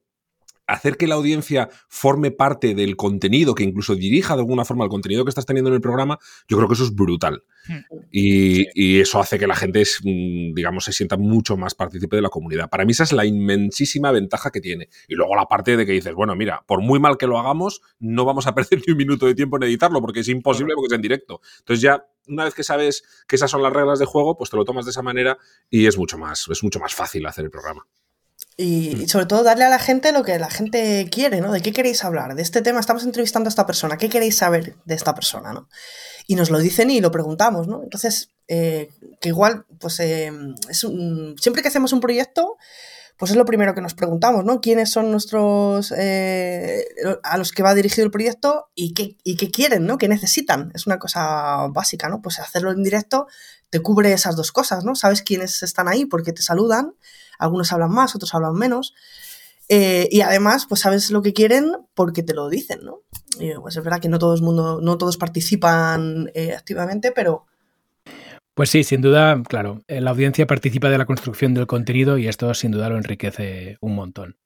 hacer que la audiencia forme parte del contenido, que incluso dirija de alguna forma el contenido que estás teniendo en el programa, yo creo que eso es brutal. Hmm. Y, eso hace que la gente, mm, digamos, se sienta mucho más partícipe de la comunidad. Para mí esa es la inmensísima ventaja que tiene. Y luego la parte de que dices, bueno, mira, por muy mal que lo hagamos, no vamos a perder ni un minuto de tiempo en editarlo, porque es imposible porque es en directo. Entonces ya, una vez que sabes que esas son las reglas de juego, pues te lo tomas de esa manera y es mucho más, es mucho más fácil hacer el programa. Y, sobre todo darle a la gente lo que la gente quiere, ¿no? ¿De qué queréis hablar? De este tema, estamos entrevistando a esta persona, ¿qué queréis saber de esta persona, ¿no? Y nos lo dicen y lo preguntamos, ¿no? Entonces, eh, que igual, pues eh, es siempre que hacemos un proyecto, pues es lo primero que nos preguntamos, ¿no? ¿Quiénes son nuestros, eh, a los que va dirigido el proyecto y qué, y qué quieren, ¿no? ¿Qué necesitan? Es una cosa básica, ¿no? Pues hacerlo en directo te cubre esas dos cosas, ¿no? Sabes quiénes están ahí porque te saludan algunos hablan más, otros hablan menos. Eh, y además, pues sabes lo que quieren porque te lo dicen, ¿no? Y, pues es verdad que no todo el mundo, no todos participan eh, activamente, pero. Pues sí, sin duda, claro, eh, la audiencia participa de la construcción del contenido y esto sin duda lo enriquece un montón.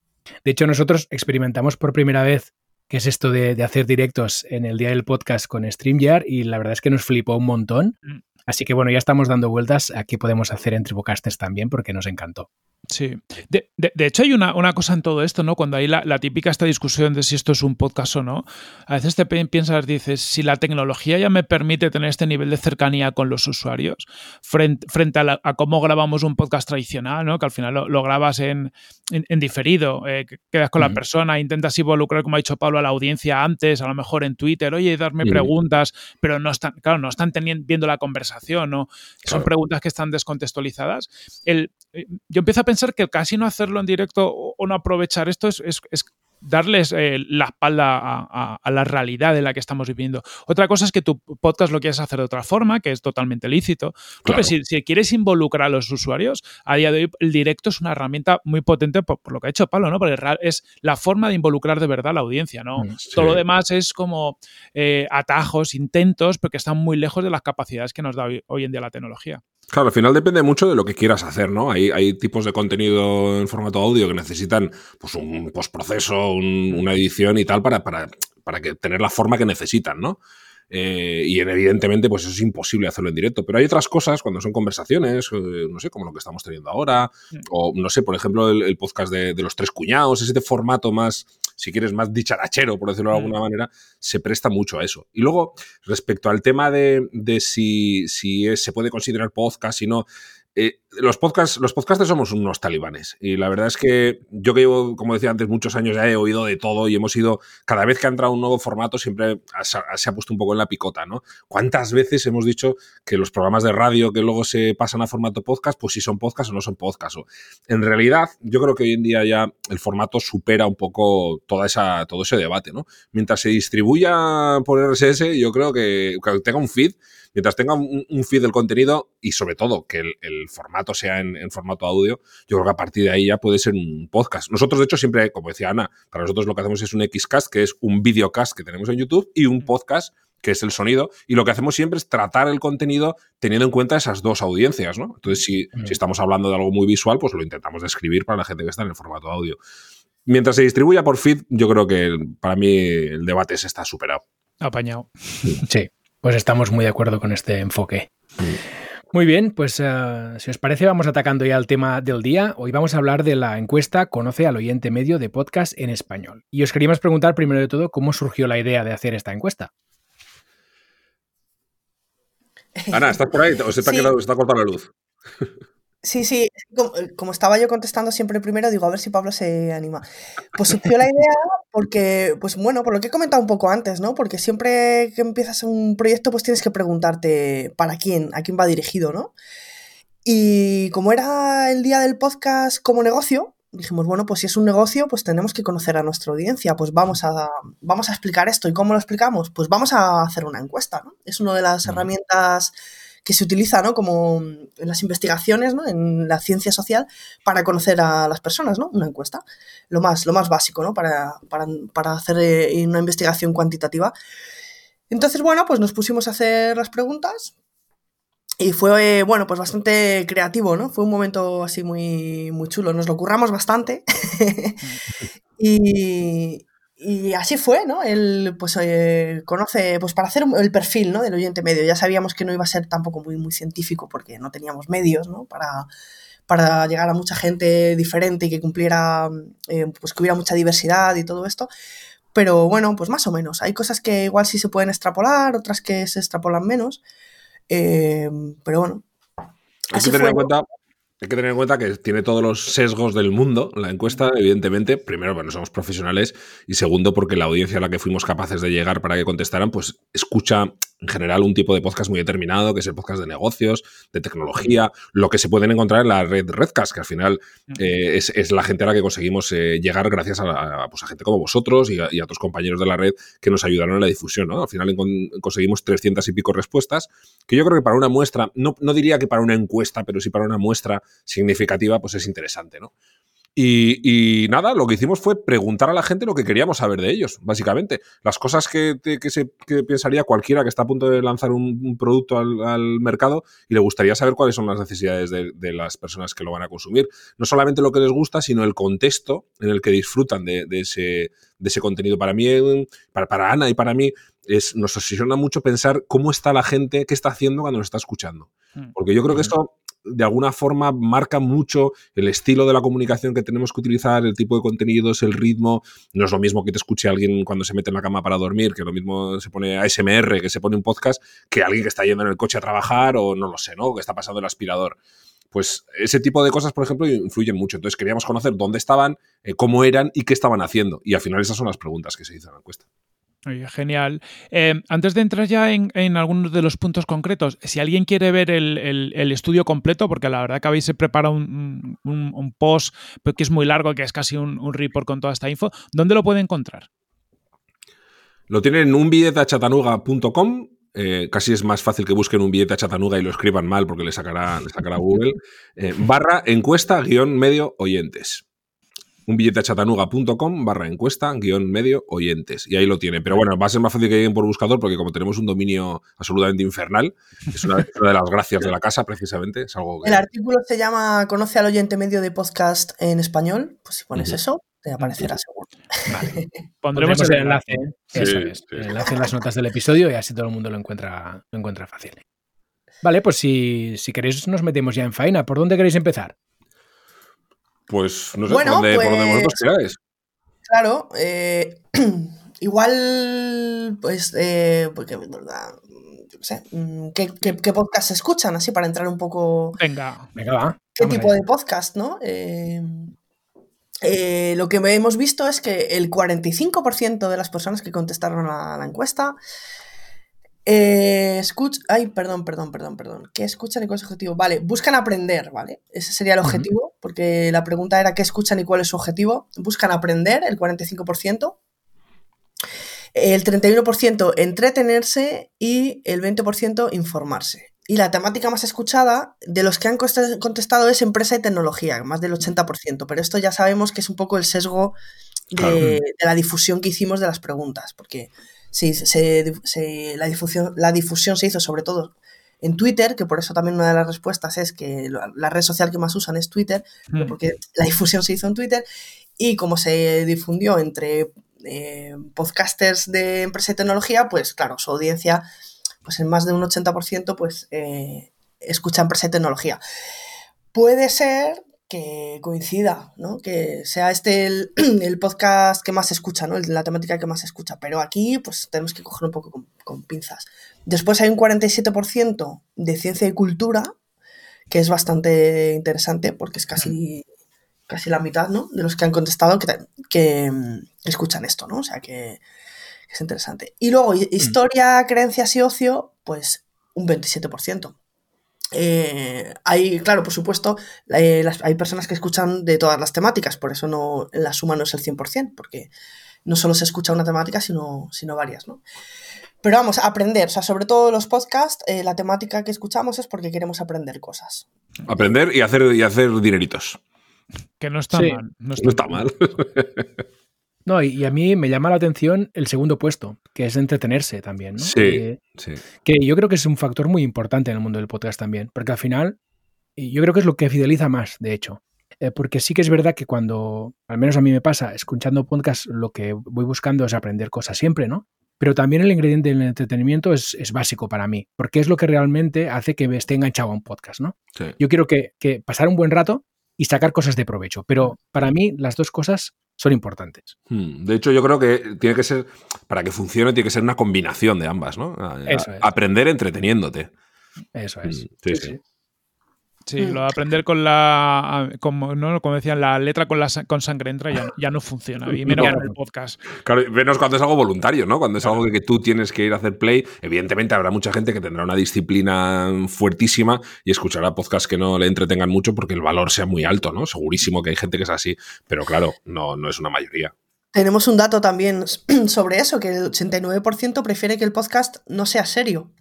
De hecho, nosotros experimentamos por primera vez qué es esto de, de hacer directos en el día del podcast con StreamYard y la verdad es que nos flipó un montón. Mm. Así que bueno, ya estamos dando vueltas a qué podemos hacer entre Bocastes también porque nos encantó. Sí. De, hecho, hay una, cosa en todo esto, ¿no? Cuando hay la, típica esta discusión de si esto es un podcast o no, a veces te piensas, dices, si la tecnología ya me permite tener este nivel de cercanía con los usuarios, frente, frente a, cómo grabamos un podcast tradicional, ¿no? Que al final lo, grabas en, en, diferido, eh, quedas con la persona, intentas involucrar, como ha dicho Pablo, a la audiencia antes, a lo mejor en Twitter, oye, darme preguntas, pero no están, claro, no están teniendo, viendo la conversación, ¿no? Son preguntas que están descontextualizadas. El, eh, yo empiezo a pensar que casi no hacerlo en directo o, no aprovechar esto es, darles eh, la espalda a, la realidad en la que estamos viviendo. Otra cosa es que tu podcast lo quieres hacer de otra forma, que es totalmente lícito. si, quieres involucrar a los usuarios, a día de hoy el directo es una herramienta muy potente por, lo que ha hecho Pablo, ¿no? Porque es la forma de involucrar de verdad a la audiencia, ¿no? Mm, Todo lo demás es como eh, atajos, intentos, pero que están muy lejos de las capacidades que nos da hoy en día la tecnología. Claro, al final depende mucho de lo que quieras hacer, ¿no? Hay, hay tipos de contenido en formato audio que necesitan pues, un postproceso, una edición y tal para, para, para que tener la forma que necesitan, ¿no? Eh, y evidentemente, pues eso es imposible hacerlo en directo. Pero hay otras cosas, cuando son conversaciones, eh, no sé, como lo que estamos teniendo ahora, mm. o no sé, por ejemplo, el, podcast de, los tres cuñados, ese formato más, si quieres, más dicharachero, por decirlo de alguna mm. manera, se presta mucho a eso. Y luego, respecto al tema de, si, si se puede considerar podcast, si no, eh, los, podcasts, los podcasters somos unos talibanes. Y la verdad es que yo que llevo, como decía antes, muchos años ya he oído de todo y hemos ido, cada vez que ha entrado un nuevo formato, siempre se ha puesto un poco en la picota, ¿no? ¿Cuántas veces hemos dicho que los programas de radio que luego se pasan a formato podcast, pues si son podcast o no son podcast? En realidad, yo creo que hoy en día ya el formato supera un poco toda esa, todo ese debate, ¿no? Mientras se distribuya por RSS, yo creo que, que tenga un feed, mientras tenga un, feed del contenido y sobre todo que el, formato sea en, formato audio, yo creo que a partir de ahí ya puede ser un podcast. Nosotros, de hecho, siempre, como decía Ana, para nosotros lo que hacemos es un Xcast, que es un videocast que tenemos en YouTube, y un podcast que es el sonido, y lo que hacemos siempre es tratar el contenido teniendo en cuenta esas dos audiencias, ¿no? Entonces, si, si estamos hablando de algo muy visual, pues lo intentamos describir para la gente que está en el formato audio. Mientras se distribuya por feed, yo creo que para mí el debate se está superado. Apañado. Sí. Pues estamos muy de acuerdo con este enfoque. Muy bien, pues eh, si os parece vamos atacando ya el tema del día. Hoy vamos a hablar de la encuesta Conoce al oyente medio de podcast en español. Y os queríamos preguntar primero de todo cómo surgió la idea de hacer esta encuesta. Ana, ¿estás por ahí? ¿O se te ha, quedado, se ha cortado la luz? Sí, sí, como, estaba yo contestando siempre primero, digo, a ver si Pablo se anima. Pues surgió la idea porque, pues bueno, por lo que he comentado un poco antes, ¿no? Porque siempre que empiezas un proyecto, pues tienes que preguntarte para quién, a quién va dirigido, ¿no? Y como era el día del podcast como negocio, dijimos, bueno, pues si es un negocio, pues tenemos que conocer a nuestra audiencia, pues vamos a, vamos a explicar esto. ¿Y cómo lo explicamos? Pues vamos a hacer una encuesta, ¿no? Es una de las herramientas que se utiliza, ¿no? Como en las investigaciones, ¿no? En la ciencia social, para conocer a las personas, ¿no? Una encuesta. Lo más, lo más básico, ¿no? Para, para, para hacer eh, una investigación cuantitativa. Entonces, bueno, pues nos pusimos a hacer las preguntas, y fue, bueno, pues bastante creativo, ¿no? Fue un momento así muy, muy chulo. Nos lo curramos bastante. y, y, así fue, ¿no? Él, pues, eh, conoce, pues para hacer el perfil, ¿no? Del oyente medio. Ya sabíamos que no iba a ser tampoco muy, muy científico porque no teníamos medios, ¿no? Para, para llegar a mucha gente diferente y que cumpliera, eh, pues que hubiera mucha diversidad y todo esto. Pero bueno, pues más o menos. Hay cosas que igual sí se pueden extrapolar, otras que se extrapolan menos. Eh, pero bueno. Hay que, tener en cuenta, hay que tener en cuenta que tiene todos los sesgos del mundo la encuesta, evidentemente. Primero, bueno, somos profesionales y segundo, porque la audiencia a la que fuimos capaces de llegar para que contestaran, pues escucha en general un tipo de podcast muy determinado, que es el podcast de negocios, de tecnología, lo que se pueden encontrar en la red Redcast, que al final eh, es, la gente a la que conseguimos eh, llegar gracias a, pues, a, gente como vosotros y a, otros compañeros de la red que nos ayudaron en la difusión. ¿no? Al final conseguimos 300 y pico respuestas, que yo creo que para una muestra, no, no diría que para una encuesta, pero sí para una muestra significativa, pues es interesante. ¿no? Y, nada, lo que hicimos fue preguntar a la gente lo que queríamos saber de ellos, básicamente. Las cosas que, se, pensaría cualquiera que está a punto de lanzar un, producto al, mercado y le gustaría saber cuáles son las necesidades de, las personas que lo van a consumir. No solamente lo que les gusta, sino el contexto en el que disfrutan de, ese, contenido. Para mí, para, para Ana y para mí, es, nos obsesiona mucho pensar cómo está la gente, qué está haciendo cuando nos está escuchando. Hmm. Porque yo creo que esto de alguna forma marca mucho el estilo de la comunicación que tenemos que utilizar, el tipo de contenidos, el ritmo. No es lo mismo que te escuche alguien cuando se mete en la cama para dormir, que lo mismo se pone ASMR, que se pone un podcast, que alguien que está yendo en el coche a trabajar o no lo sé, ¿no? Que está pasando el aspirador. Pues ese tipo de cosas, por ejemplo, influyen mucho. Entonces queríamos conocer dónde estaban, eh, cómo eran y qué estaban haciendo. Y al final esas son las preguntas que se hizo en la encuesta genial. Eh, antes de entrar ya en, algunos de los puntos concretos, si alguien quiere ver el, estudio completo, porque la verdad que habéis preparado un, post que es muy largo, que es casi un, report con toda esta info, ¿dónde lo puede encontrar? Lo tienen en unbilletachatanuga.com. Eh, casi es más fácil que busquen un billete a Chatanuga y lo escriban mal porque le sacará, le sacará Google. Eh, barra encuesta guion medio oyentes un billete a chatanuga.com barra encuesta guion medio oyentes. Y ahí lo tiene. Pero bueno, va a ser más fácil que lleguen por buscador porque como tenemos un dominio absolutamente infernal, es una, de las gracias de la casa precisamente. Es algo El artículo se llama Conoce al oyente medio de podcast en español. Pues si pones eso, te aparecerá seguro. Pondremos el enlace. Eso es. El enlace en las notas del episodio y así todo el mundo lo encuentra, lo encuentra fácil. Vale, pues si, si queréis nos metemos ya en faena. ¿Por dónde queréis empezar? Pues no sé por, dónde, vosotros queráis. Claro, eh, igual, pues, eh, porque, verdad, yo qué sé, mm, ¿qué, podcast se escuchan? Así para entrar un poco. Venga, venga, va. ¿Qué tipo de podcast, no? Eh, lo que hemos visto es que el 45% de las personas que contestaron a la encuesta eh, escuch ay, perdón, perdón, perdón, perdón. ¿Qué escuchan y cuál es su objetivo? Vale, buscan aprender, ¿vale? Ese sería el objetivo, porque la pregunta era qué escuchan y cuál es su objetivo. Buscan aprender, el 45%. El 31% entretenerse y el 20% informarse. Y la temática más escuchada de los que han contestado es empresa y tecnología, más del 80%. Pero esto ya sabemos que es un poco el sesgo de, de la difusión que hicimos de las preguntas, porque se, la, difusión, la difusión se hizo sobre todo en Twitter, que por eso también una de las respuestas es que la red social que más usan es Twitter, hmm. porque la difusión se hizo en Twitter, y como se difundió entre eh, podcasters de empresa y tecnología, pues claro, su audiencia, pues en más de un 80%, pues eh, escucha empresa y tecnología. Puede ser que coincida, ¿no? Que sea este el, podcast que más se escucha, ¿no? La temática que más se escucha. Pero aquí, pues tenemos que coger un poco con, pinzas. Después hay un 47% de ciencia y cultura, que es bastante interesante porque es casi, casi la mitad, ¿no? De los que han contestado que, que, escuchan esto, ¿no? O sea que, es interesante. Y luego, historia, creencias y ocio, pues un 27%. Eh, hay, claro, por supuesto, eh, las- hay personas que escuchan de todas las temáticas, por eso no, la suma no es el 100%, porque no solo se escucha una temática, sino, sino varias, ¿no? Pero vamos, a aprender, o sea, sobre todo los podcasts, eh, la temática que escuchamos es porque queremos aprender cosas. Aprender y hacer, y hacer dineritos. Que no está Sí. mal. No está, No está mal. No, y, y a mí me llama la atención el segundo puesto, que es entretenerse también, ¿no? Sí. Sí. que yo creo que es un factor muy importante en el mundo del podcast también, porque al final, yo creo que es lo que fideliza más, de hecho. Eh, porque sí que es verdad que cuando, al menos a mí me pasa, escuchando podcast, lo que voy buscando es aprender cosas siempre, ¿no? Pero también el ingrediente del entretenimiento es, es básico para mí, porque es lo que realmente hace que me esté enganchado a un podcast, ¿no? sí. Yo quiero que, que pasar un buen rato y sacar cosas de provecho, pero para mí las dos cosas son importantes. Hmm, De hecho, yo creo que tiene que ser, para que funcione, tiene que ser una combinación de ambas, ¿no? A- Eso es. Aprender entreteniéndote. Eso Hmm, es. Sí, sí. Sí, Mm. lo de aprender con la. Como, ¿no? como decían, la letra con, la, con sangre entra ya, ya no funciona. Y menos No. con el podcast. Claro, menos cuando es algo voluntario, ¿no? Cuando es algo que tú tienes que ir a hacer play. Evidentemente habrá mucha gente que tendrá una disciplina fuertísima y escuchará podcasts que no le entretengan mucho porque el valor sea muy alto, ¿no? Segurísimo que hay gente que es así, pero claro, no, no es una mayoría. Tenemos un dato también sobre eso, que el 89% prefiere que el podcast no sea serio.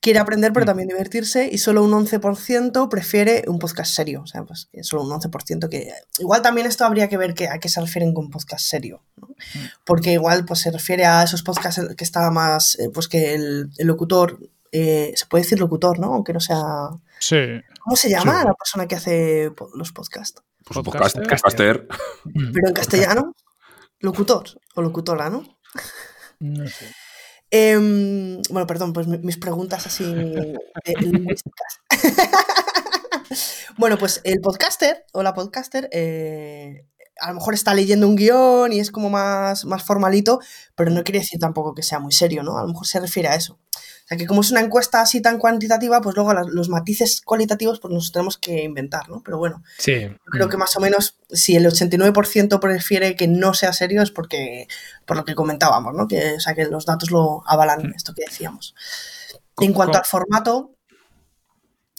Quiere aprender, pero también divertirse, y solo un 11% prefiere un podcast serio. O sea, pues que solo un 11% que. Igual también esto habría que ver que, a qué se refieren con podcast serio. ¿no? Porque igual pues, se refiere a esos podcasts que está más. eh, pues que el, el locutor. eh, se puede decir locutor, ¿no? Aunque no sea. Sí. ¿Cómo se llama Sí. la persona que hace los podcasts? Pues podcaster. Pero en castellano, locutor o locutora, ¿no? No sé. Em, bueno, perdón, pues mi- mis preguntas así eh, lingüísticas. bueno, pues el podcaster o la podcaster eh, a lo mejor está leyendo un guion y es como más, más formalito, pero no quiere decir tampoco que sea muy serio, ¿no? A lo mejor se refiere a eso. O sea, que como es una encuesta así tan cuantitativa, pues luego los matices cualitativos pues nos tenemos que inventar, ¿no? Pero bueno, Sí. yo creo que más o menos, si el 89% prefiere que no sea serio, es porque, por lo que comentábamos, ¿no? Que, o sea, que los datos lo avalan, esto que decíamos. En cuanto al formato,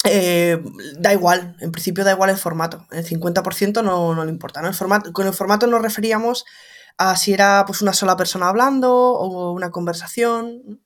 eh, da igual, en principio da igual el formato. El 50% no, no le importa, ¿no? El formato, con el formato nos referíamos a si era pues una sola persona hablando o una conversación.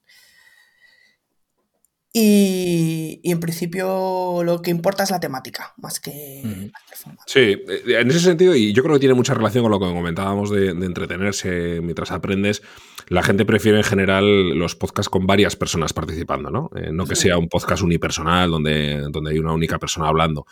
Y, y en principio lo que importa es la temática, más que, Ujú. más que el formato. Sí, eh, en ese sentido, y yo creo que tiene mucha relación con lo que comentábamos de, de entretenerse mientras aprendes, la gente prefiere en general los podcasts con varias personas participando, ¿no? Eh, no que sea un podcast unipersonal donde, donde hay una única persona hablando.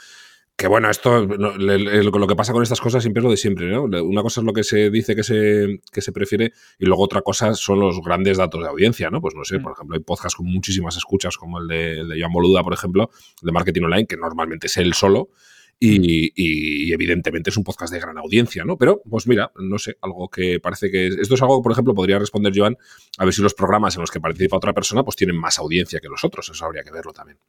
Que bueno, esto, lo que pasa con estas cosas siempre es lo de siempre, ¿no? Una cosa es lo que se dice que se, que se prefiere y luego otra cosa son los grandes datos de audiencia, ¿no? Pues no sé, Mm. por ejemplo, hay podcasts con muchísimas escuchas, como el de, el de Joan Boluda, por ejemplo, de Marketing Online, que normalmente es él solo, y, y evidentemente es un podcast de gran audiencia, ¿no? Pero, pues mira, no sé, algo que parece que... Esto es algo que, por ejemplo, podría responder Joan, a ver si los programas en los que participa otra persona pues tienen más audiencia que los otros, eso habría que verlo también.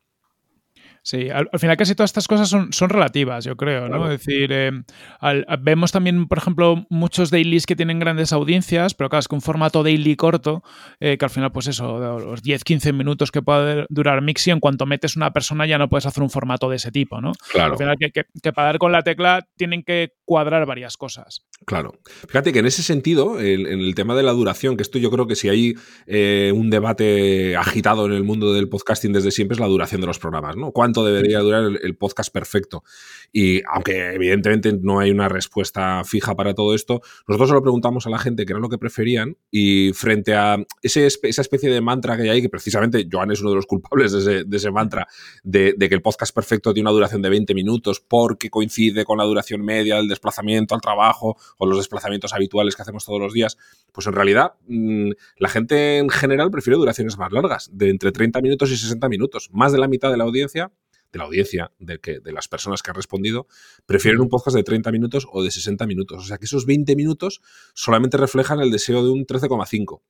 Sí, al, al final casi todas estas cosas son, son relativas, yo creo, ¿no? Claro. Es decir, eh, al- vemos también, por ejemplo, muchos dailies que tienen grandes audiencias, pero claro, es que un formato daily corto, eh, que al final, pues eso, los 10-15 minutos que puede durar Mixi, en cuanto metes una persona ya no puedes hacer un formato de ese tipo, ¿no? Claro. Al final, que, que- que para dar con la tecla tienen que cuadrar varias cosas. Claro. Fíjate que en ese sentido, el- en el tema de la duración, que esto yo creo que si hay eh, un debate agitado en el mundo del podcasting desde siempre es la duración de los programas, ¿no? ¿Cuánto debería durar el, el podcast perfecto? Y aunque evidentemente no hay una respuesta fija para todo esto, nosotros se lo preguntamos a la gente qué era lo que preferían y frente a ese, esa especie de mantra que hay ahí, que precisamente Joan es uno de los culpables de ese, de ese mantra, de, de que el podcast perfecto tiene una duración de 20 minutos porque coincide con la duración media del desplazamiento al trabajo o los desplazamientos habituales que hacemos todos los días, pues en realidad mm, la gente en general prefiere duraciones más largas, de entre 30 minutos y 60 minutos. Más de la mitad de la audiencia, de la audiencia, de, que, de las personas que han respondido, prefieren un podcast de 30 minutos o de 60 minutos. O sea que esos 20 minutos solamente reflejan el deseo de un 13,5.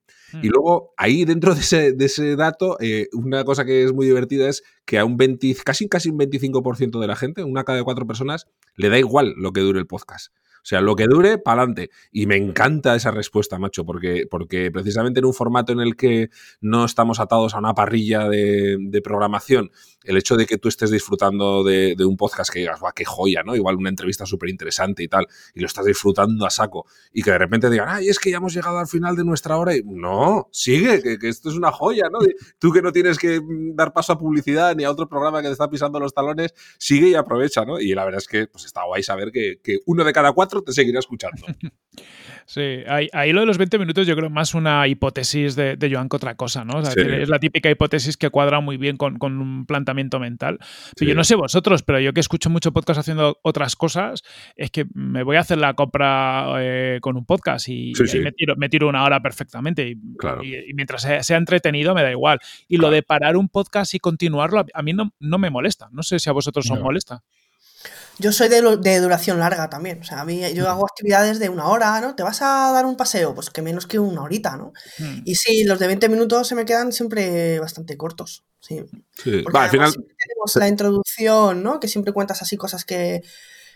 Y luego, ahí dentro de ese, de ese dato, eh, una cosa que es muy divertida es que a un 20, casi, casi un 25% de la gente, una cada cuatro personas, le da igual lo que dure el podcast. O sea, lo que dure, para adelante. Y me encanta esa respuesta, macho, porque, porque precisamente en un formato en el que no estamos atados a una parrilla de, programación, el hecho de que tú estés disfrutando de, un podcast que digas, va, qué joya, ¿no? Igual una entrevista súper interesante y tal, y lo estás disfrutando a saco, y que de repente digan, ay, es que ya hemos llegado al final de nuestra hora, y no, sigue, que, que esto es una joya, ¿no? Tú que no tienes que dar paso a publicidad ni a otro programa que te está pisando los talones, sigue y aprovecha, ¿no? Y la verdad es que pues está guay saber que, que uno de cada cuatro te seguirá escuchando. Sí, ahí, lo de los 20 minutos yo creo más una hipótesis de, Joan que otra cosa, ¿no? Es la típica hipótesis que cuadra muy bien con, un planteamiento mental. Yo no sé vosotros, pero yo que escucho mucho podcast haciendo otras cosas, es que me voy a hacer la compra eh, con un podcast y, me, tiro, una hora perfectamente. Y, mientras sea, entretenido me da igual. Y lo de parar un podcast y continuarlo, a mí no, no me molesta. No sé si a vosotros os molesta. Yo soy de, duración larga también. O sea, a mí yo hago actividades de una hora, ¿no? ¿Te vas a dar un paseo? Pues que menos que una horita, ¿no? Hmm. Y sí, los de 20 minutos se me quedan siempre bastante cortos. Sí. Porque al final. tenemos la introducción, ¿no? Que siempre cuentas así cosas que,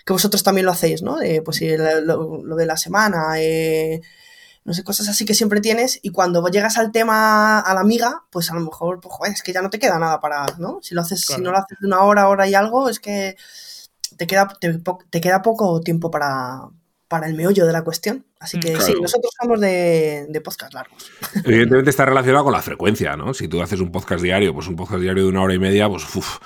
vosotros también lo hacéis, ¿no? De, pues sí, lo, de la semana, eh, no sé, cosas así que siempre tienes. Y cuando llegas al tema a la amiga, pues a lo mejor, pues joder, es que ya no te queda nada para, ¿no? Si lo haces, si no lo haces de una hora, hora y algo, es que te queda, te, queda poco tiempo para, para el meollo de la cuestión. Así que sí, nosotros somos de, de, podcast largos. Evidentemente está relacionado con la frecuencia, ¿no? Si tú haces un podcast diario, pues un podcast diario de una hora y media, pues uf,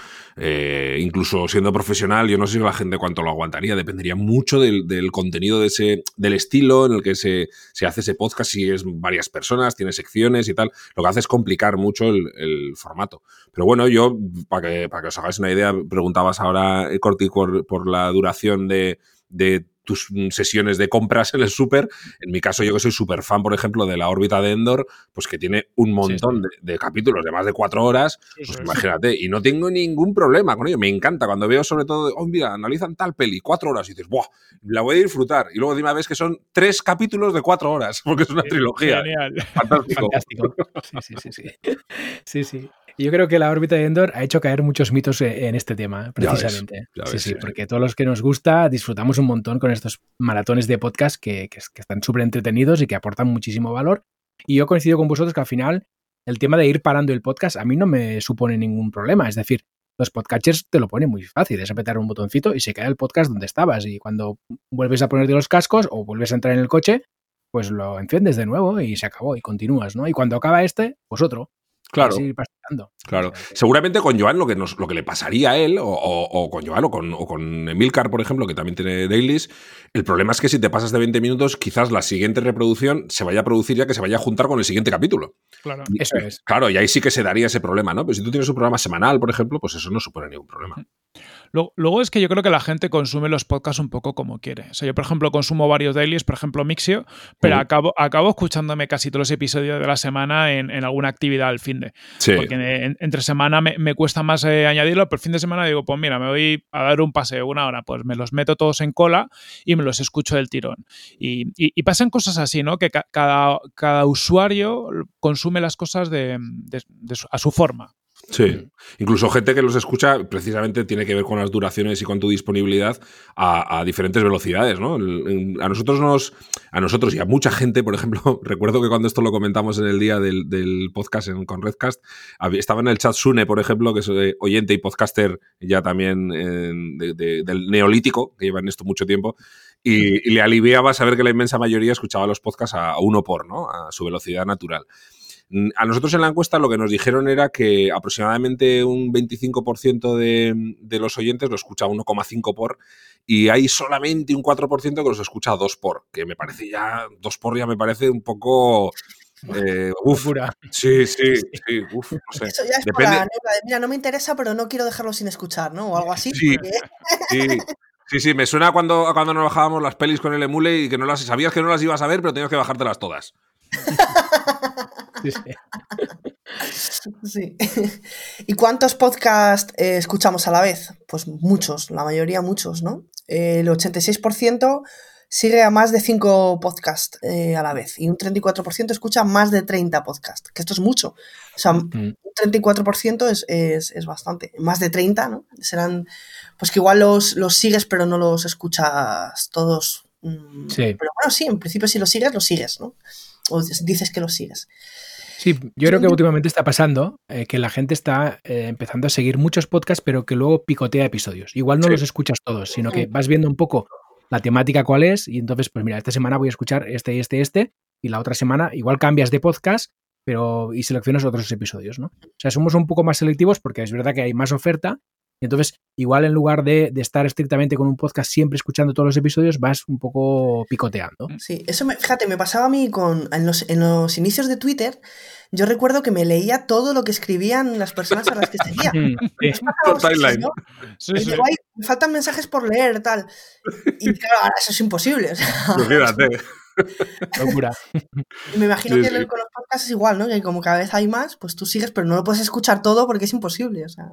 eh, incluso siendo profesional, yo no sé si la gente cuánto lo aguantaría, dependería mucho del, contenido de ese, del estilo en el que se, hace ese podcast, si es varias personas, tiene secciones y tal. Lo que hace es complicar mucho el, formato. Pero bueno, yo, para que, para que os hagáis una idea, preguntabas ahora, eh, Corti, por, por la duración de, de tus sesiones de compras en el súper. En mi caso, yo que soy súper fan, por ejemplo, de la órbita de Endor, pues que tiene un montón De, capítulos de más de cuatro horas, pues imagínate, y no tengo ningún problema con ello. Me encanta cuando veo sobre todo, oh, mira, analizan tal peli, cuatro horas, y dices, ¡buah! La voy a disfrutar. Y luego encima ves que son tres capítulos de cuatro horas, porque es una trilogía. Genial. Fantástico. Fantástico. Sí, sí, sí, sí. Sí, sí yo creo que la órbita de Endor ha hecho caer muchos mitos e, en este tema, precisamente. sí, sí, porque todos los que nos gusta disfrutamos un montón con estos maratones de podcast que, están súper entretenidos y que aportan muchísimo valor. Y yo coincido con vosotros que al final el tema de ir parando el podcast a mí no me supone ningún problema. Es decir, los podcatchers te lo ponen muy fácil, es apretar un botoncito y se queda el podcast donde estabas. Y cuando vuelves a ponerte los cascos o vuelves a entrar en el coche, pues lo enciendes de nuevo y se acabó y continúas, ¿no? Y cuando acaba este, pues otro. Claro. Claro. Seguramente con Joan lo que, nos, lo que le pasaría a él, o, con Joan o con, o con, Emilcar, por ejemplo, que también tiene dailies, el problema es que si te pasas de 20 minutos, quizás la siguiente reproducción se vaya a producir ya que se vaya a juntar con el siguiente capítulo. Claro, eso es. Claro, y ahí sí que se daría ese problema, ¿no? Pero si tú tienes un programa semanal, por ejemplo, pues eso no supone ningún problema. Luego, es que yo creo que la gente consume los podcasts un poco como quiere. O sea, yo, por ejemplo, consumo varios dailies, por ejemplo, Mixio, pero acabo, acabo escuchándome casi todos los episodios de la semana en, alguna actividad al fin de. Porque entre semana me, cuesta más eh, añadirlo, pero el fin de semana digo, pues mira, me voy a dar un paseo una hora, pues me los meto todos en cola y me los escucho del tirón. Y, pasan cosas así, ¿no? Que cada, cada usuario consume las cosas de, a su forma. Sí, incluso gente que los escucha precisamente tiene que ver con las duraciones y con tu disponibilidad a, diferentes velocidades, ¿no? A nosotros nos, a nosotros y a mucha gente, por ejemplo, recuerdo que cuando esto lo comentamos en el día del, podcast en, con Redcast, estaba en el chat Sune, por ejemplo, que es eh, oyente y podcaster ya también del neolítico, que lleva en esto mucho tiempo, y, le aliviaba saber que la inmensa mayoría escuchaba los podcasts a, a uno por, ¿no? A su velocidad natural. Mm, a nosotros en la encuesta lo que nos dijeron era que aproximadamente un 25% de, de, los oyentes lo escucha 1,5 por y hay solamente un 4% que los escucha 2 por, que me parece ya, 2 por ya me parece un poco... Eh, uf, sí, sí, sí, uf, no sé. Eso ya es Depende... la de, mira, no me interesa, pero no quiero dejarlo sin escuchar, ¿no? O algo así. Sí, sí. Sí, sí, me suena cuando, cuando nos bajábamos las pelis con el emule y que no las sabías que no las ibas a ver, pero tenías que bajártelas todas. Sí. ¿Y cuántos podcasts eh, escuchamos a la vez? Pues muchos, la mayoría muchos, ¿no? el 86% sigue a más de 5 podcasts eh, a la vez y un 34% escucha más de 30 podcasts, que esto es mucho. O sea, mm. un 34% es, es, es, bastante. Más de 30, ¿no? Serán, pues que igual los, los sigues pero no los escuchas todos Mm, Sí. Pero bueno, sí, en principio si lo sigues, lo sigues, ¿no? O dices que lo sigues. Sí, yo creo que últimamente está pasando eh, que la gente está eh, empezando a seguir muchos podcasts, pero que luego picotea episodios. Igual no Sí. los escuchas todos, sino que vas viendo un poco la temática cuál es y entonces, pues mira, esta semana voy a escuchar este y este y este y la otra semana igual cambias de podcast, pero y seleccionas otros episodios, ¿no? O sea, somos un poco más selectivos porque es verdad que hay más oferta entonces igual en lugar de, de estar estrictamente con un podcast siempre escuchando todos los episodios, vas un poco picoteando. Sí, eso me, fíjate, me pasaba a mí con en los, en los inicios de Twitter. Yo recuerdo que me leía todo lo que escribían las personas a las que seguía. Mm, sí. Timeline. Yo, Sí, y sí. digo, "Ay, me faltan mensajes por leer, tal. Y claro, ahora eso es imposible. o sea, Pues fíjate. Locura. y me imagino Sí, que sí. con los podcasts es igual, ¿no? Que como cada vez hay más, pues tú sigues, pero no lo puedes escuchar todo porque es imposible. O sea,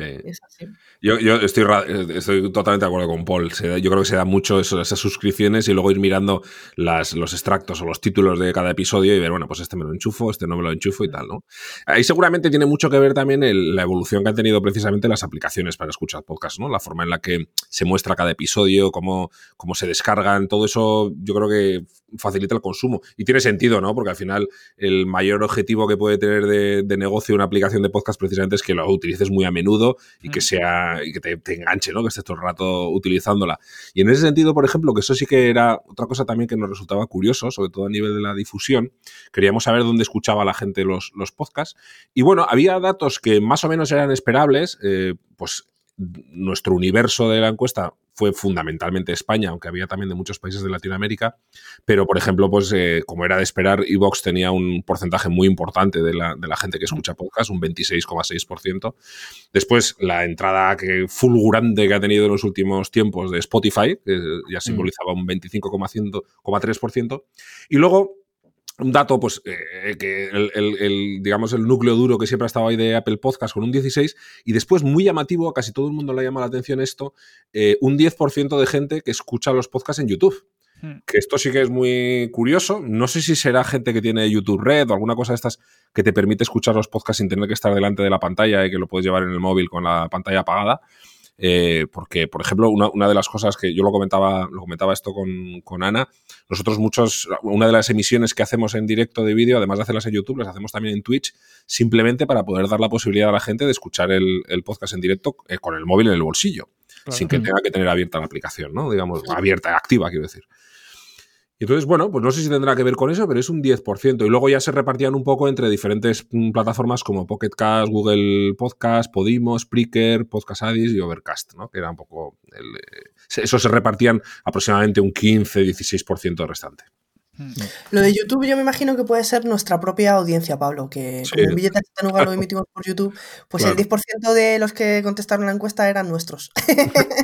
Sí. es así. Yo, yo estoy, totalmente de acuerdo con Paul. Se yo creo que se da mucho eso, esas suscripciones y luego ir mirando las, los extractos o los títulos de cada episodio y ver, bueno, pues este me lo enchufo, este no me lo enchufo y tal, ¿no? Ahí seguramente tiene mucho que ver también el- la evolución que han tenido precisamente las aplicaciones para escuchar podcasts, ¿no? La forma en la que se muestra cada episodio, cómo, cómo se descargan, todo eso yo creo que facilita el consumo. Y tiene sentido, ¿no? Porque al final el mayor objetivo que puede tener de, de negocio una aplicación de podcast precisamente es que lo utilices muy a menudo y que Mm. sea y que te, te enganche, ¿no? Que estés todo el rato utilizándola. Y en ese sentido, por ejemplo, que eso sí que era otra cosa también que nos resultaba curioso, sobre todo a nivel de la difusión, queríamos saber dónde escuchaba la gente los, los podcasts. Y bueno, había datos que más o menos eran esperables, eh, pues nuestro universo de la encuesta fue fundamentalmente España, aunque había también de muchos países de Latinoamérica, pero por ejemplo, pues eh, como era de esperar, Evox tenía un porcentaje muy importante de la, de la gente que escucha podcast, un 26,6%. Después, la entrada que fulgurante que ha tenido en los últimos tiempos de Spotify, que ya simbolizaba un 25,3%. Y luego, un dato, pues, eh, que el, el- el, digamos, el núcleo duro que siempre ha estado ahí de Apple Podcast con un 16, y después, muy llamativo, a casi todo el mundo le llama la atención esto, eh, un 10% de gente que escucha los podcasts en YouTube. Hmm. Que esto sí que es muy curioso. No sé si será gente que tiene YouTube Red o alguna cosa de estas que te permite escuchar los podcasts sin tener que estar delante de la pantalla y que lo puedes llevar en el móvil con la pantalla apagada. Eh, porque, por ejemplo, una, una de las cosas que yo lo comentaba, lo comentaba esto con, con Ana, nosotros muchos, una de las emisiones que hacemos en directo de vídeo, además de hacerlas en YouTube, las hacemos también en Twitch, simplemente para poder dar la posibilidad a la gente de escuchar el, el podcast en directo eh, con el móvil en el bolsillo, Claro. sin que tenga que tener abierta la aplicación, ¿no? Digamos, abierta, activa, quiero decir. Y entonces, bueno, pues no sé si tendrá que ver con eso, pero es un 10%. Y luego ya se repartían un poco entre diferentes mm, plataformas como Pocket Cast, Google Podcast, Podimo, Spreaker, Podcast Addis y Overcast, ¿no? Que era un poco... eh, eso se repartían aproximadamente un 15-16% restante. Lo de YouTube yo me imagino que puede ser nuestra propia audiencia, Pablo, que Sí. como un billete de Tanuga lo emitimos por YouTube, pues Claro. el 10% de los que contestaron la encuesta eran nuestros.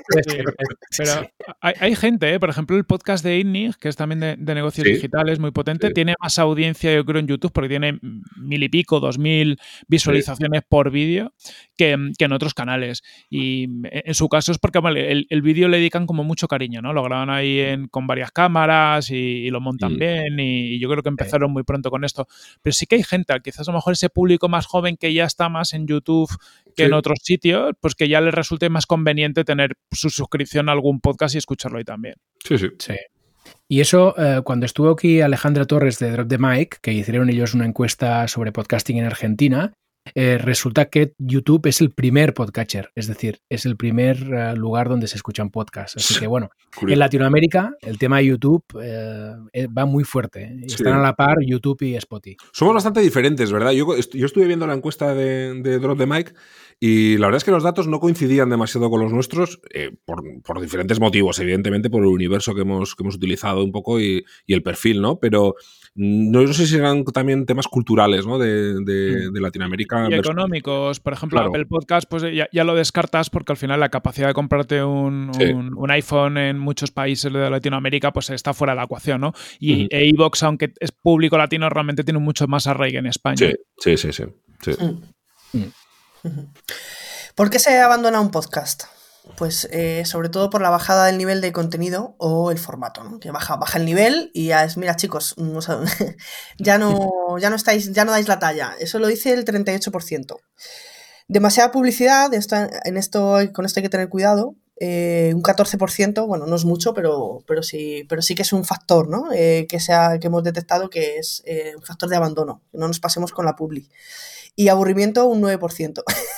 Sí, pero hay, hay gente, ¿eh? por ejemplo, el podcast de INNIG, que es también de, de negocios Sí. digitales, muy potente, Sí. tiene más audiencia, yo creo, en YouTube, porque tiene mil y pico, dos mil visualizaciones por vídeo que, que en otros canales. Y en su caso es porque vale, el, el vídeo le dedican como mucho cariño, ¿no? Lo graban ahí en- con varias cámaras y, y lo montan Y, y yo creo que empezaron muy pronto con esto. Pero sí que hay gente, quizás a lo mejor ese público más joven que ya está más en YouTube que Sí. en otros sitios, pues que ya les resulte más conveniente tener su suscripción a algún podcast y escucharlo ahí también. Sí, sí. Sí. Y eso, eh, cuando estuvo aquí Alejandra Torres de Drop the Mic, que hicieron ellos una encuesta sobre podcasting en Argentina, eh, resulta que YouTube es el primer podcatcher, es decir, es el primer eh, lugar donde se escuchan podcasts. Así que bueno, en. Latinoamérica el tema de YouTube eh, eh, va muy fuerte. Sí. Están a la par YouTube y Spotify. Somos bastante diferentes, ¿verdad? Yo, yo estuve viendo la encuesta de, de Drop the Mic y la verdad es que los datos no coincidían demasiado con los nuestros eh, por, por diferentes motivos, evidentemente por el universo que hemos, que hemos utilizado un poco y, y el perfil, ¿no? Pero no, no sé si eran también temas culturales, ¿no? De, de- de Latinoamérica. Y económicos, por ejemplo, Claro. Apple Podcast, pues ya, ya lo descartas porque al final la capacidad de comprarte un, Sí. un- un iPhone en muchos países de Latinoamérica pues está fuera de la ecuación, ¿no? Y e iVoox, aunque es público latino, realmente tiene mucho más arraigo en España. Sí, sí, sí, sí. sí. ¿Por qué se abandona un podcast? Pues eh, sobre todo por la bajada del nivel de contenido o el formato, ¿no? Que baja, baja el nivel y ya es, mira chicos, mm, o sea, ya no, ya no estáis, ya no dais la talla. Eso lo dice el 38%. Demasiada publicidad, esto- en esto, con esto hay que tener cuidado. eh, un 14%, bueno, no es mucho, pero, pero, sí, pero sí que es un factor, ¿no? Eh, que, sea, que hemos detectado que es un factor de abandono, que no nos pasemos con la publi. Y aburrimiento, un 9%.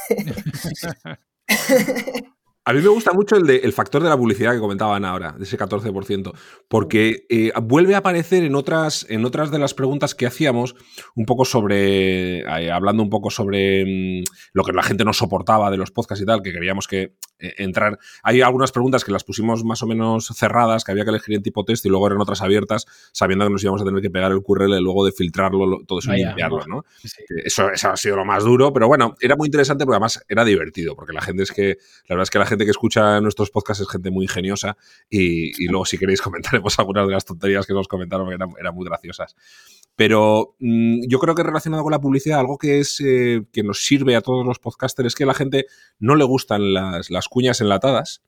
A mí me gusta mucho el, de, el factor de la publicidad que comentaban ahora, de ese 14%, porque eh, vuelve a aparecer en otras, en otras de las preguntas que hacíamos, un poco sobre, eh, hablando un poco sobre mm, lo que la gente no soportaba de los podcasts y tal, que queríamos que entrar. Hay algunas preguntas que las pusimos más o menos cerradas, que había que elegir en tipo test y luego eran otras abiertas, sabiendo que nos íbamos a tener que pegar el QRL luego de filtrarlo, todo eso y limpiarlo, ¿no? Eso, eso ha sido lo más duro, pero bueno, era muy interesante porque además era divertido, porque la gente es que, la verdad es que la gente que escucha nuestros podcasts es gente muy ingeniosa y, luego si queréis comentaremos algunas de las tonterías que nos comentaron que eran, muy graciosas. Pero mm, yo creo que relacionado con la publicidad, algo que es eh, que nos sirve a todos los podcasters es que a la gente no le gustan las, cuñas enlatadas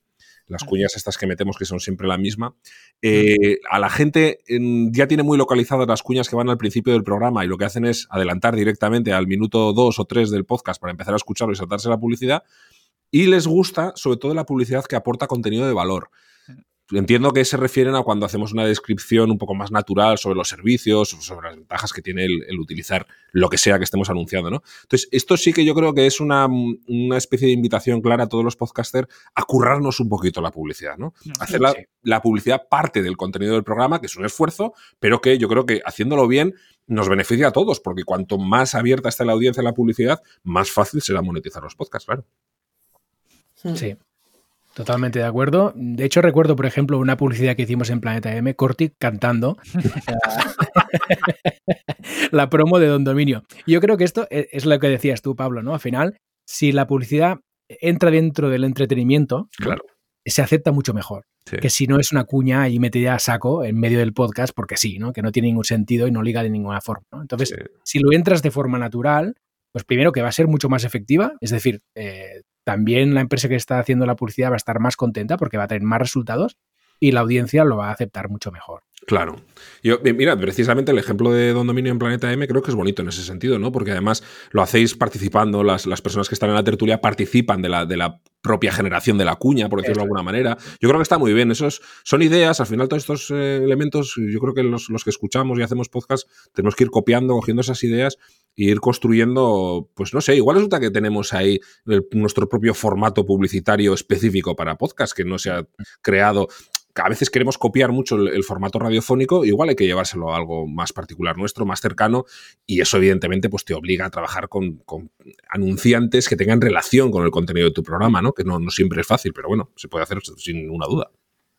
las cuñas estas que metemos que son siempre la misma. Eh, a la gente ya tiene muy localizadas las cuñas que van al principio del programa y lo que hacen es adelantar directamente al minuto dos o tres del podcast para empezar a escucharlo y saltarse la publicidad. Y les gusta, sobre todo, la publicidad que aporta contenido de valor. Entiendo que se refieren a cuando hacemos una descripción un poco más natural sobre los servicios, sobre las ventajas que tiene el, utilizar lo que sea que estemos anunciando, ¿no? Entonces, esto sí que yo creo que es una, especie de invitación clara a todos los podcasters a currarnos un poquito la publicidad, ¿no? Hacer la, la, publicidad parte del contenido del programa, que es un esfuerzo, pero que yo creo que haciéndolo bien nos beneficia a todos, porque cuanto más abierta esté la audiencia a la publicidad, más fácil será monetizar los podcasts, claro. Mm. Sí, totalmente de acuerdo. De hecho, recuerdo, por ejemplo, una publicidad que hicimos en Planeta M, Corti cantando la promo de Don Dominio. yo creo que esto e, es lo que decías tú, Pablo, ¿no? Al final, si la publicidad entra dentro del entretenimiento, claro. se acepta mucho mejor. Que si no es una cuña y metida a saco en medio del podcast, porque sí, ¿no? Que no tiene ningún sentido y no liga de ninguna forma. Entonces, si lo entras de forma natural, pues primero que va a ser mucho más efectiva, es decir, eh, también la empresa que está haciendo la publicidad va a estar más contenta porque va a tener más resultados y la audiencia lo va a aceptar mucho mejor. Claro. Yo, mira, precisamente el ejemplo de Don Dominio en Planeta M creo que es bonito en ese sentido, ¿no? Porque además lo hacéis participando, las, las personas que están en la tertulia participan de la, de la propia generación de la cuña, por decirlo de alguna manera. Yo creo que está muy bien. Esos son ideas, al final todos estos eh, elementos, yo creo que los, los, que escuchamos y hacemos podcast, tenemos que ir copiando, cogiendo esas ideas e ir construyendo, pues no sé, igual resulta que tenemos ahí nuestro propio formato publicitario específico para podcast que no se ha creado a veces queremos copiar mucho el, formato igual hay que llevárselo a algo más particular nuestro, más cercano, y eso evidentemente pues, te obliga a trabajar con, anunciantes que tengan relación con el contenido de tu programa, ¿no? que no, no siempre es fácil, pero bueno, se puede hacer sin una duda.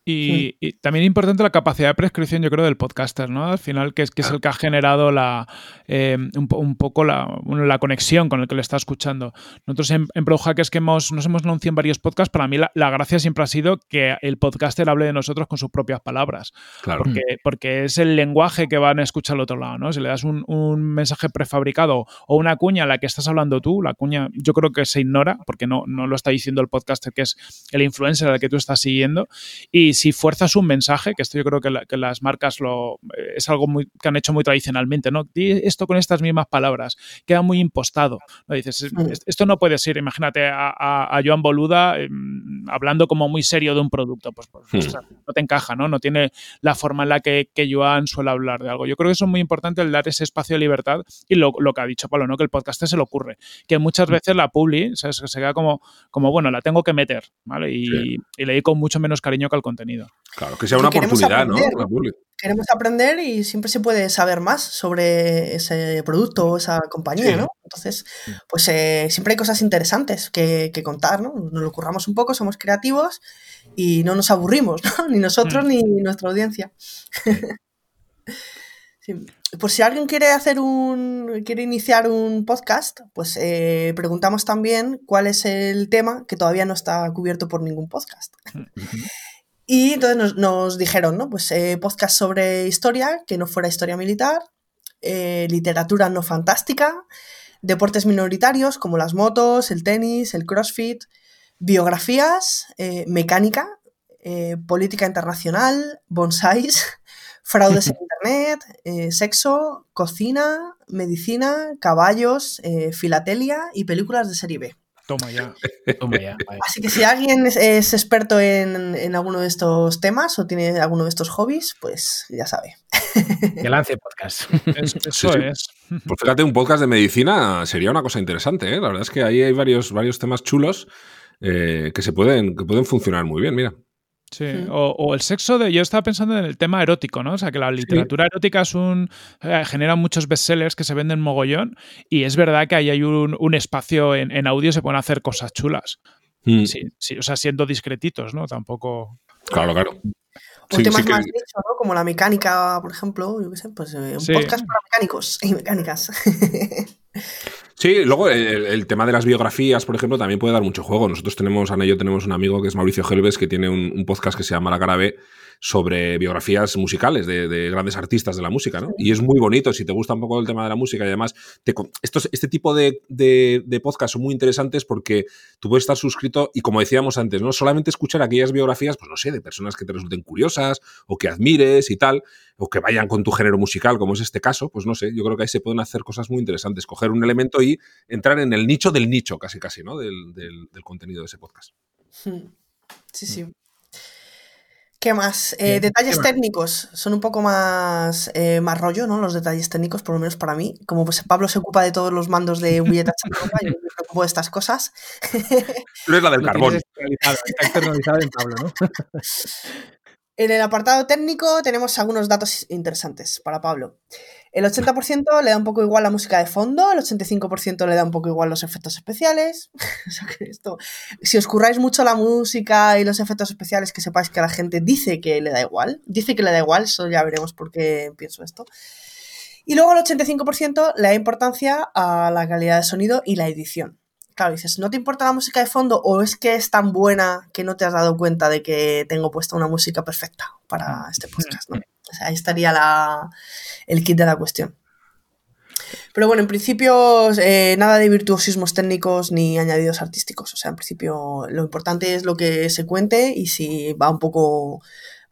Y, también importante la capacidad de prescripción, yo creo, del podcaster, ¿no? Al final, que es, que es el que ha generado la, eh, un, poco la, la, conexión con el que le está escuchando. Nosotros en, en es que hemos, nos hemos anunciado en varios podcasts, para mí la, gracia siempre ha sido que el podcaster hable de nosotros con sus propias palabras. Claro. Porque, porque es el lenguaje que van a escuchar al otro lado, ¿no? Si le das un, un mensaje prefabricado o una cuña a la que estás hablando tú, la cuña yo creo que se ignora, porque no, no lo está diciendo el podcaster, que es el influencer al que tú estás siguiendo. Y si fuerzas un mensaje, que esto yo creo que, las marcas lo, es algo muy, que han hecho muy tradicionalmente, ¿no? Di esto con estas mismas palabras, queda muy impostado. ¿no? Dices, esto no puede ser, imagínate a, Joan Boluda em, hablando como muy serio de un producto, pues, pues hmm. no te encaja, ¿no? No tiene la forma en la que, que, Joan suele hablar de algo. Yo creo que eso es muy importante el dar ese espacio de libertad y lo, que ha dicho Pablo, ¿no? Que el podcast se le ocurre, que muchas hmm. veces la publi se, se queda como, como, bueno, la tengo que meter, ¿vale? Y, y le con mucho menos cariño que al contenido. Claro, que sea una oportunidad, ¿no? Queremos aprender y siempre se puede saber más sobre ese producto o esa compañía, ¿no? Entonces, pues eh, siempre hay cosas interesantes que, contar, ¿no? Nos lo curramos un poco, somos creativos y no nos aburrimos, ¿no? Ni nosotros mm. ni nuestra audiencia. Por si alguien quiere hacer un. quiere iniciar un podcast, pues eh, preguntamos también cuál es el tema que todavía no está cubierto por ningún podcast. Y entonces nos, dijeron, ¿no? Pues eh, podcast sobre historia, que no fuera historia militar, eh, literatura no fantástica, deportes minoritarios como las motos, el tenis, el crossfit, biografías, eh, mecánica, política internacional, bonsáis, fraudes en internet, sexo, cocina, medicina, caballos, filatelia y películas de serie B. Toma ya. Toma ya. Así que si alguien es, es experto en, en alguno de estos temas o tiene alguno de estos hobbies, pues ya sabe. Que lance podcast. Es- eso sí. es. Pues fíjate, un podcast de medicina sería una cosa interesante, ¿eh? La verdad es que ahí hay varios, varios temas chulos eh, que se pueden, que pueden funcionar muy bien, mira. Sí, o, o el sexo de. Yo estaba pensando en el tema erótico, ¿no? O sea, que la literatura erótica es un. eh, genera muchos bestsellers que se venden mogollón. Y es verdad que ahí hay un, un espacio en, en audio, se pueden hacer cosas chulas. Mm, Sí, sí, o sea, siendo discretitos, ¿no? Tampoco. Claro, claro. O Sí, temas sí que- más nicho, ¿no? Como la mecánica, por ejemplo, yo qué sé, pues eh, un Sí. podcast para mecánicos y mecánicas. Sí, luego el, el tema de las biografías, por ejemplo, también puede dar mucho juego. Nosotros tenemos, Ana y yo tenemos un amigo que es Mauricio Helves, que tiene un, un podcast que se llama La Cara B sobre biografías musicales de, de grandes artistas de la música, ¿no? Y es muy bonito, si te gusta un poco el tema de la música y además, te estos, este tipo de, de, de podcasts son muy interesantes porque tú puedes estar suscrito y como decíamos antes, no solamente escuchar aquellas biografías, pues no sé, de personas que te resulten curiosas o que admires y tal, o que vayan con tu género musical, como es este caso, pues no sé, yo creo que ahí se pueden hacer cosas muy interesantes, coger un elemento y entrar en el nicho del nicho, casi casi, ¿no? Del, del- del contenido de ese podcast. Sí, sí. ¿Qué más? Eh, Bien, detalles ¿qué más? técnicos son un poco más, eh, más rollo, ¿no? Los detalles técnicos, por lo menos para mí. Como pues Pablo se ocupa de todos los mandos de Julieta yo me preocupo de estas cosas. Tú eres la del carbón. está externalizado en Pablo, ¿no? En el apartado técnico tenemos algunos datos interesantes para Pablo. El 80% le da un poco igual la música de fondo, el 85% le da un poco igual los efectos especiales. O sea que esto, si os curráis mucho la música y los efectos especiales, que sepáis que la gente dice que le da igual. Dice que le da igual, eso ya veremos por qué pienso esto. Y luego el 85% le da importancia a la calidad de sonido y la edición. Claro, dices, ¿no te importa la música de fondo o es que es tan buena que no te has dado cuenta de que tengo puesta una música perfecta para este podcast? O sea, ahí estaría la- el kit de la cuestión. Pero bueno, en principio eh, nada de virtuosismos técnicos ni añadidos artísticos. O sea, en principio lo importante es lo que se cuente y si va un poco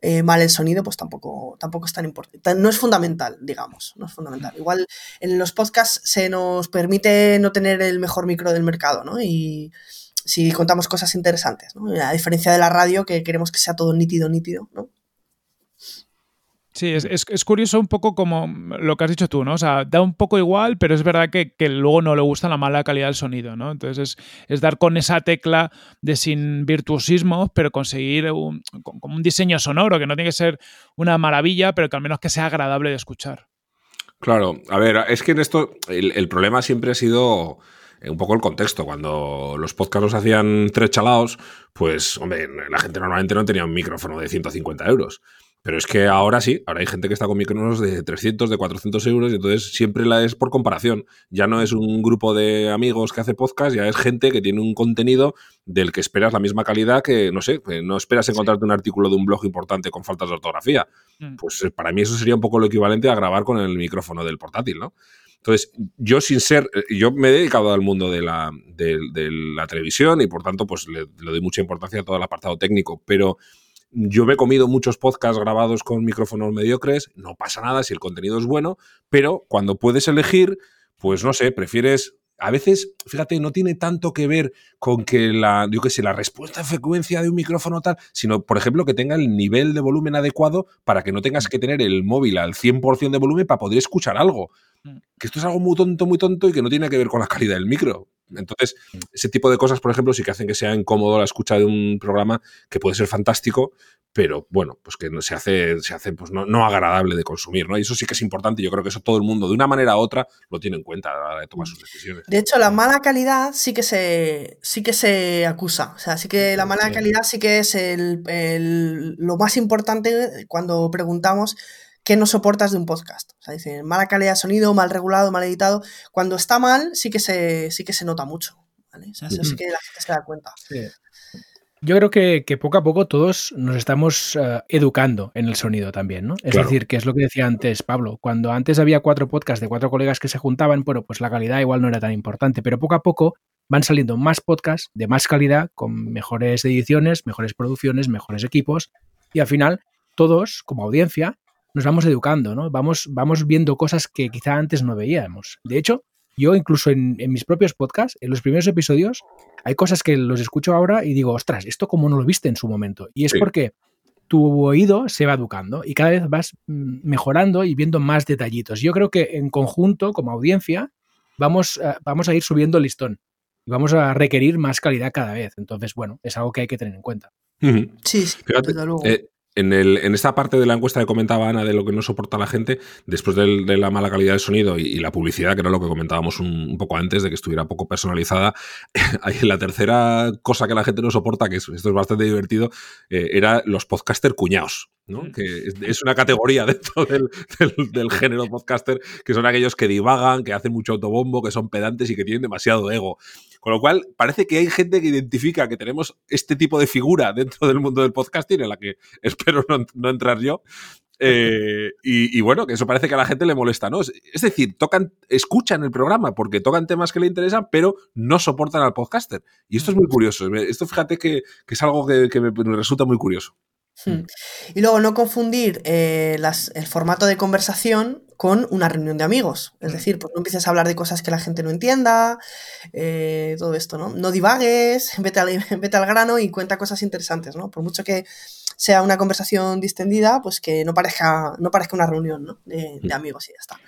eh, mal el sonido, pues tampoco, tampoco es tan importante. No es fundamental, digamos. No es fundamental. Igual en los podcasts se nos permite no tener el mejor micro del mercado, ¿no? Y si contamos cosas interesantes, ¿no? A diferencia de la radio, que queremos que sea todo nítido, nítido, ¿no? Sí, es, es- es curioso un poco como lo que has dicho tú, ¿no? O sea, da un poco igual, pero es verdad que, que luego no le gusta la mala calidad del sonido, ¿no? Entonces es, es dar con esa tecla de sin virtuosismo, pero conseguir un, con- como un diseño sonoro, que no tiene que ser una maravilla, pero que al menos que sea agradable de escuchar. Claro, a ver, es que en esto el, el problema siempre ha sido eh, un poco el contexto. Cuando los podcasts los hacían tres chalaos, pues, hombre, la gente normalmente no tenía un micrófono de 150 euros. Pero es que ahora sí, ahora hay gente que está con micrófonos de 300, de 400 euros, y entonces siempre la es por comparación. Ya no es un grupo de amigos que hace podcast, ya es gente que tiene un contenido del que esperas la misma calidad que, no sé, que no esperas encontrarte un artículo de un blog importante con faltas de ortografía. Mm. Pues eh, para mí eso sería un poco lo equivalente a grabar con el micrófono del portátil, ¿no? Entonces, yo sin ser, eh, yo me he dedicado al mundo de la, de, de la televisión y por tanto, pues le, le doy mucha importancia a todo el apartado técnico, pero yo me he comido muchos podcasts grabados con micrófonos mediocres, no pasa nada si el contenido es bueno, pero cuando puedes elegir, pues no sé, prefieres a veces, fíjate, no tiene tanto que ver con que la, yo qué sé, la respuesta a frecuencia de un micrófono tal, sino, por ejemplo, que tenga el nivel de volumen adecuado para que no tengas que tener el móvil al 100% de volumen para poder escuchar algo. Mm. Que esto es algo muy tonto, muy tonto y que no tiene que ver con la calidad del micro. Entonces, ese tipo de cosas, por ejemplo, sí que hacen que sea incómodo la escucha de un programa que puede ser fantástico, pero bueno, pues que no- se hace, se hace pues no, no agradable de consumir, ¿no? Y eso sí que es importante. Yo creo que eso todo el mundo, de una manera u otra, lo tiene en cuenta a la hora de tomar sus decisiones. De hecho, la mala calidad sí que se, sí que se acusa. O sea, sí que la mala calidad sí que es el, el- lo más importante cuando preguntamos qué no soportas de un podcast. O sea, dicen mala calidad de sonido, mal regulado, mal editado. Cuando está mal, sí que se, sí que se nota mucho. ¿vale? O sea, eso sí que la gente se da cuenta. Yo creo que, que poco a poco todos nos estamos eh, educando en el sonido también, ¿no? Es Claro. decir, que es lo que decía antes Pablo, cuando antes había cuatro podcasts de cuatro colegas que se juntaban, bueno, pues la calidad igual no era tan importante, pero poco a poco van saliendo más podcasts de más calidad, con mejores ediciones, mejores producciones, mejores equipos, y al final todos, como audiencia, nos vamos educando, ¿no? Vamos, vamos viendo cosas que quizá antes no veíamos. De hecho, Yo incluso en, en, mis propios podcasts, en los primeros episodios, hay cosas que los escucho ahora y digo, ostras, esto como no lo viste en su momento. Y es sí. porque tu oído se va educando y cada vez vas mm, mejorando y viendo más detallitos. Yo creo que en conjunto, como audiencia, vamos, uh, vamos a ir subiendo el listón y vamos a requerir más calidad cada vez. Entonces, bueno, es algo que hay que tener en cuenta. Uh -huh. Sí, sí Fíjate, eh, en, el, en, esta parte de la encuesta que comentaba Ana de lo que no soporta la gente, después de, de la mala calidad del sonido y, y, la publicidad, que era lo que comentábamos un, un, poco antes, de que estuviera poco personalizada, la tercera cosa que la gente no soporta, que es, esto es bastante divertido, eh, era los podcaster cuñados. ¿no? que es, una categoría dentro del, del, del, género podcaster, que son aquellos que divagan, que hacen mucho autobombo, que son pedantes y que tienen demasiado ego. Con lo cual, parece que hay gente que identifica que tenemos este tipo de figura dentro del mundo del podcasting, en la que espero no, no entrar yo, eh, y, y, bueno, que eso parece que a la gente le molesta, ¿no? Es, decir, tocan, escuchan el programa porque tocan temas que le interesan, pero no soportan al podcaster. Y esto es muy curioso. Esto fíjate que, que es algo que, que, me resulta muy curioso. Hmm. Y luego no confundir eh, las, el formato de conversación con una reunión de amigos. Es decir, pues no empieces a hablar de cosas que la gente no entienda, eh, todo esto, ¿no? No divagues, vete al, vete al grano y cuenta cosas interesantes, ¿no? Por mucho que sea una conversación distendida, pues que no parezca, no parezca una reunión ¿no? de, de, amigos y ya está.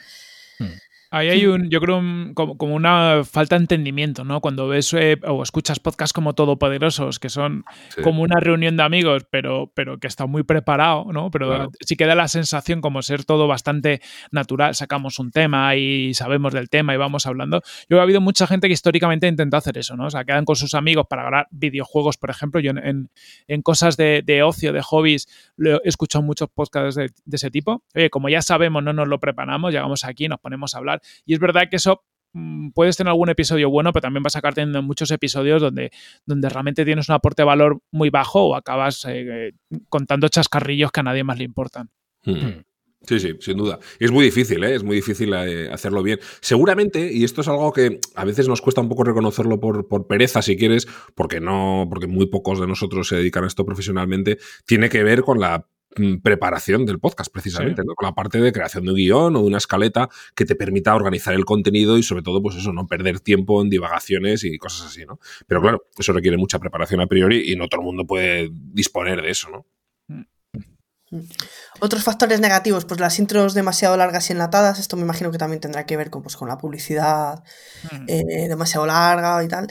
Ahí hay un, yo creo, un, como, como, una falta de entendimiento, ¿no? Cuando ves eh, o escuchas podcasts como Todopoderosos, que son sí. como una reunión de amigos, pero, pero que está muy preparado, ¿no? Pero claro. sí que da la sensación como ser todo bastante natural. Sacamos un tema y sabemos del tema y vamos hablando. Yo ha habido mucha gente que históricamente intentó hacer eso, ¿no? O sea, quedan con sus amigos para grabar videojuegos, por ejemplo. Yo en, en, en cosas de, de, ocio, de hobbies, he escuchado muchos podcasts de, de ese tipo. Oye, como ya sabemos, no nos lo preparamos, llegamos aquí, nos ponemos a hablar y es verdad que eso mm, puedes tener algún episodio bueno, pero también vas a acabar teniendo muchos episodios donde, donde realmente tienes un aporte de valor muy bajo o acabas eh, contando chascarrillos que a nadie más le importan. Hmm. Sí, sí, sin duda. Y es muy difícil, ¿eh? es muy difícil eh, hacerlo bien. Seguramente, y esto es algo que a veces nos cuesta un poco reconocerlo por, por, pereza, si quieres, porque no, porque muy pocos de nosotros se dedican a esto profesionalmente, tiene que ver con la preparación del podcast, precisamente, sí. ¿no? Con la parte de creación de un guion o de una escaleta que te permita organizar el contenido y sobre todo, pues eso, no perder tiempo en divagaciones y cosas así, ¿no? Pero claro, eso requiere mucha preparación a priori y no todo el mundo puede disponer de eso, ¿no? Mm. Otros factores negativos, pues las intros demasiado largas y enlatadas, esto me imagino que también tendrá que ver con, pues, con la publicidad mm. eh, demasiado larga y tal.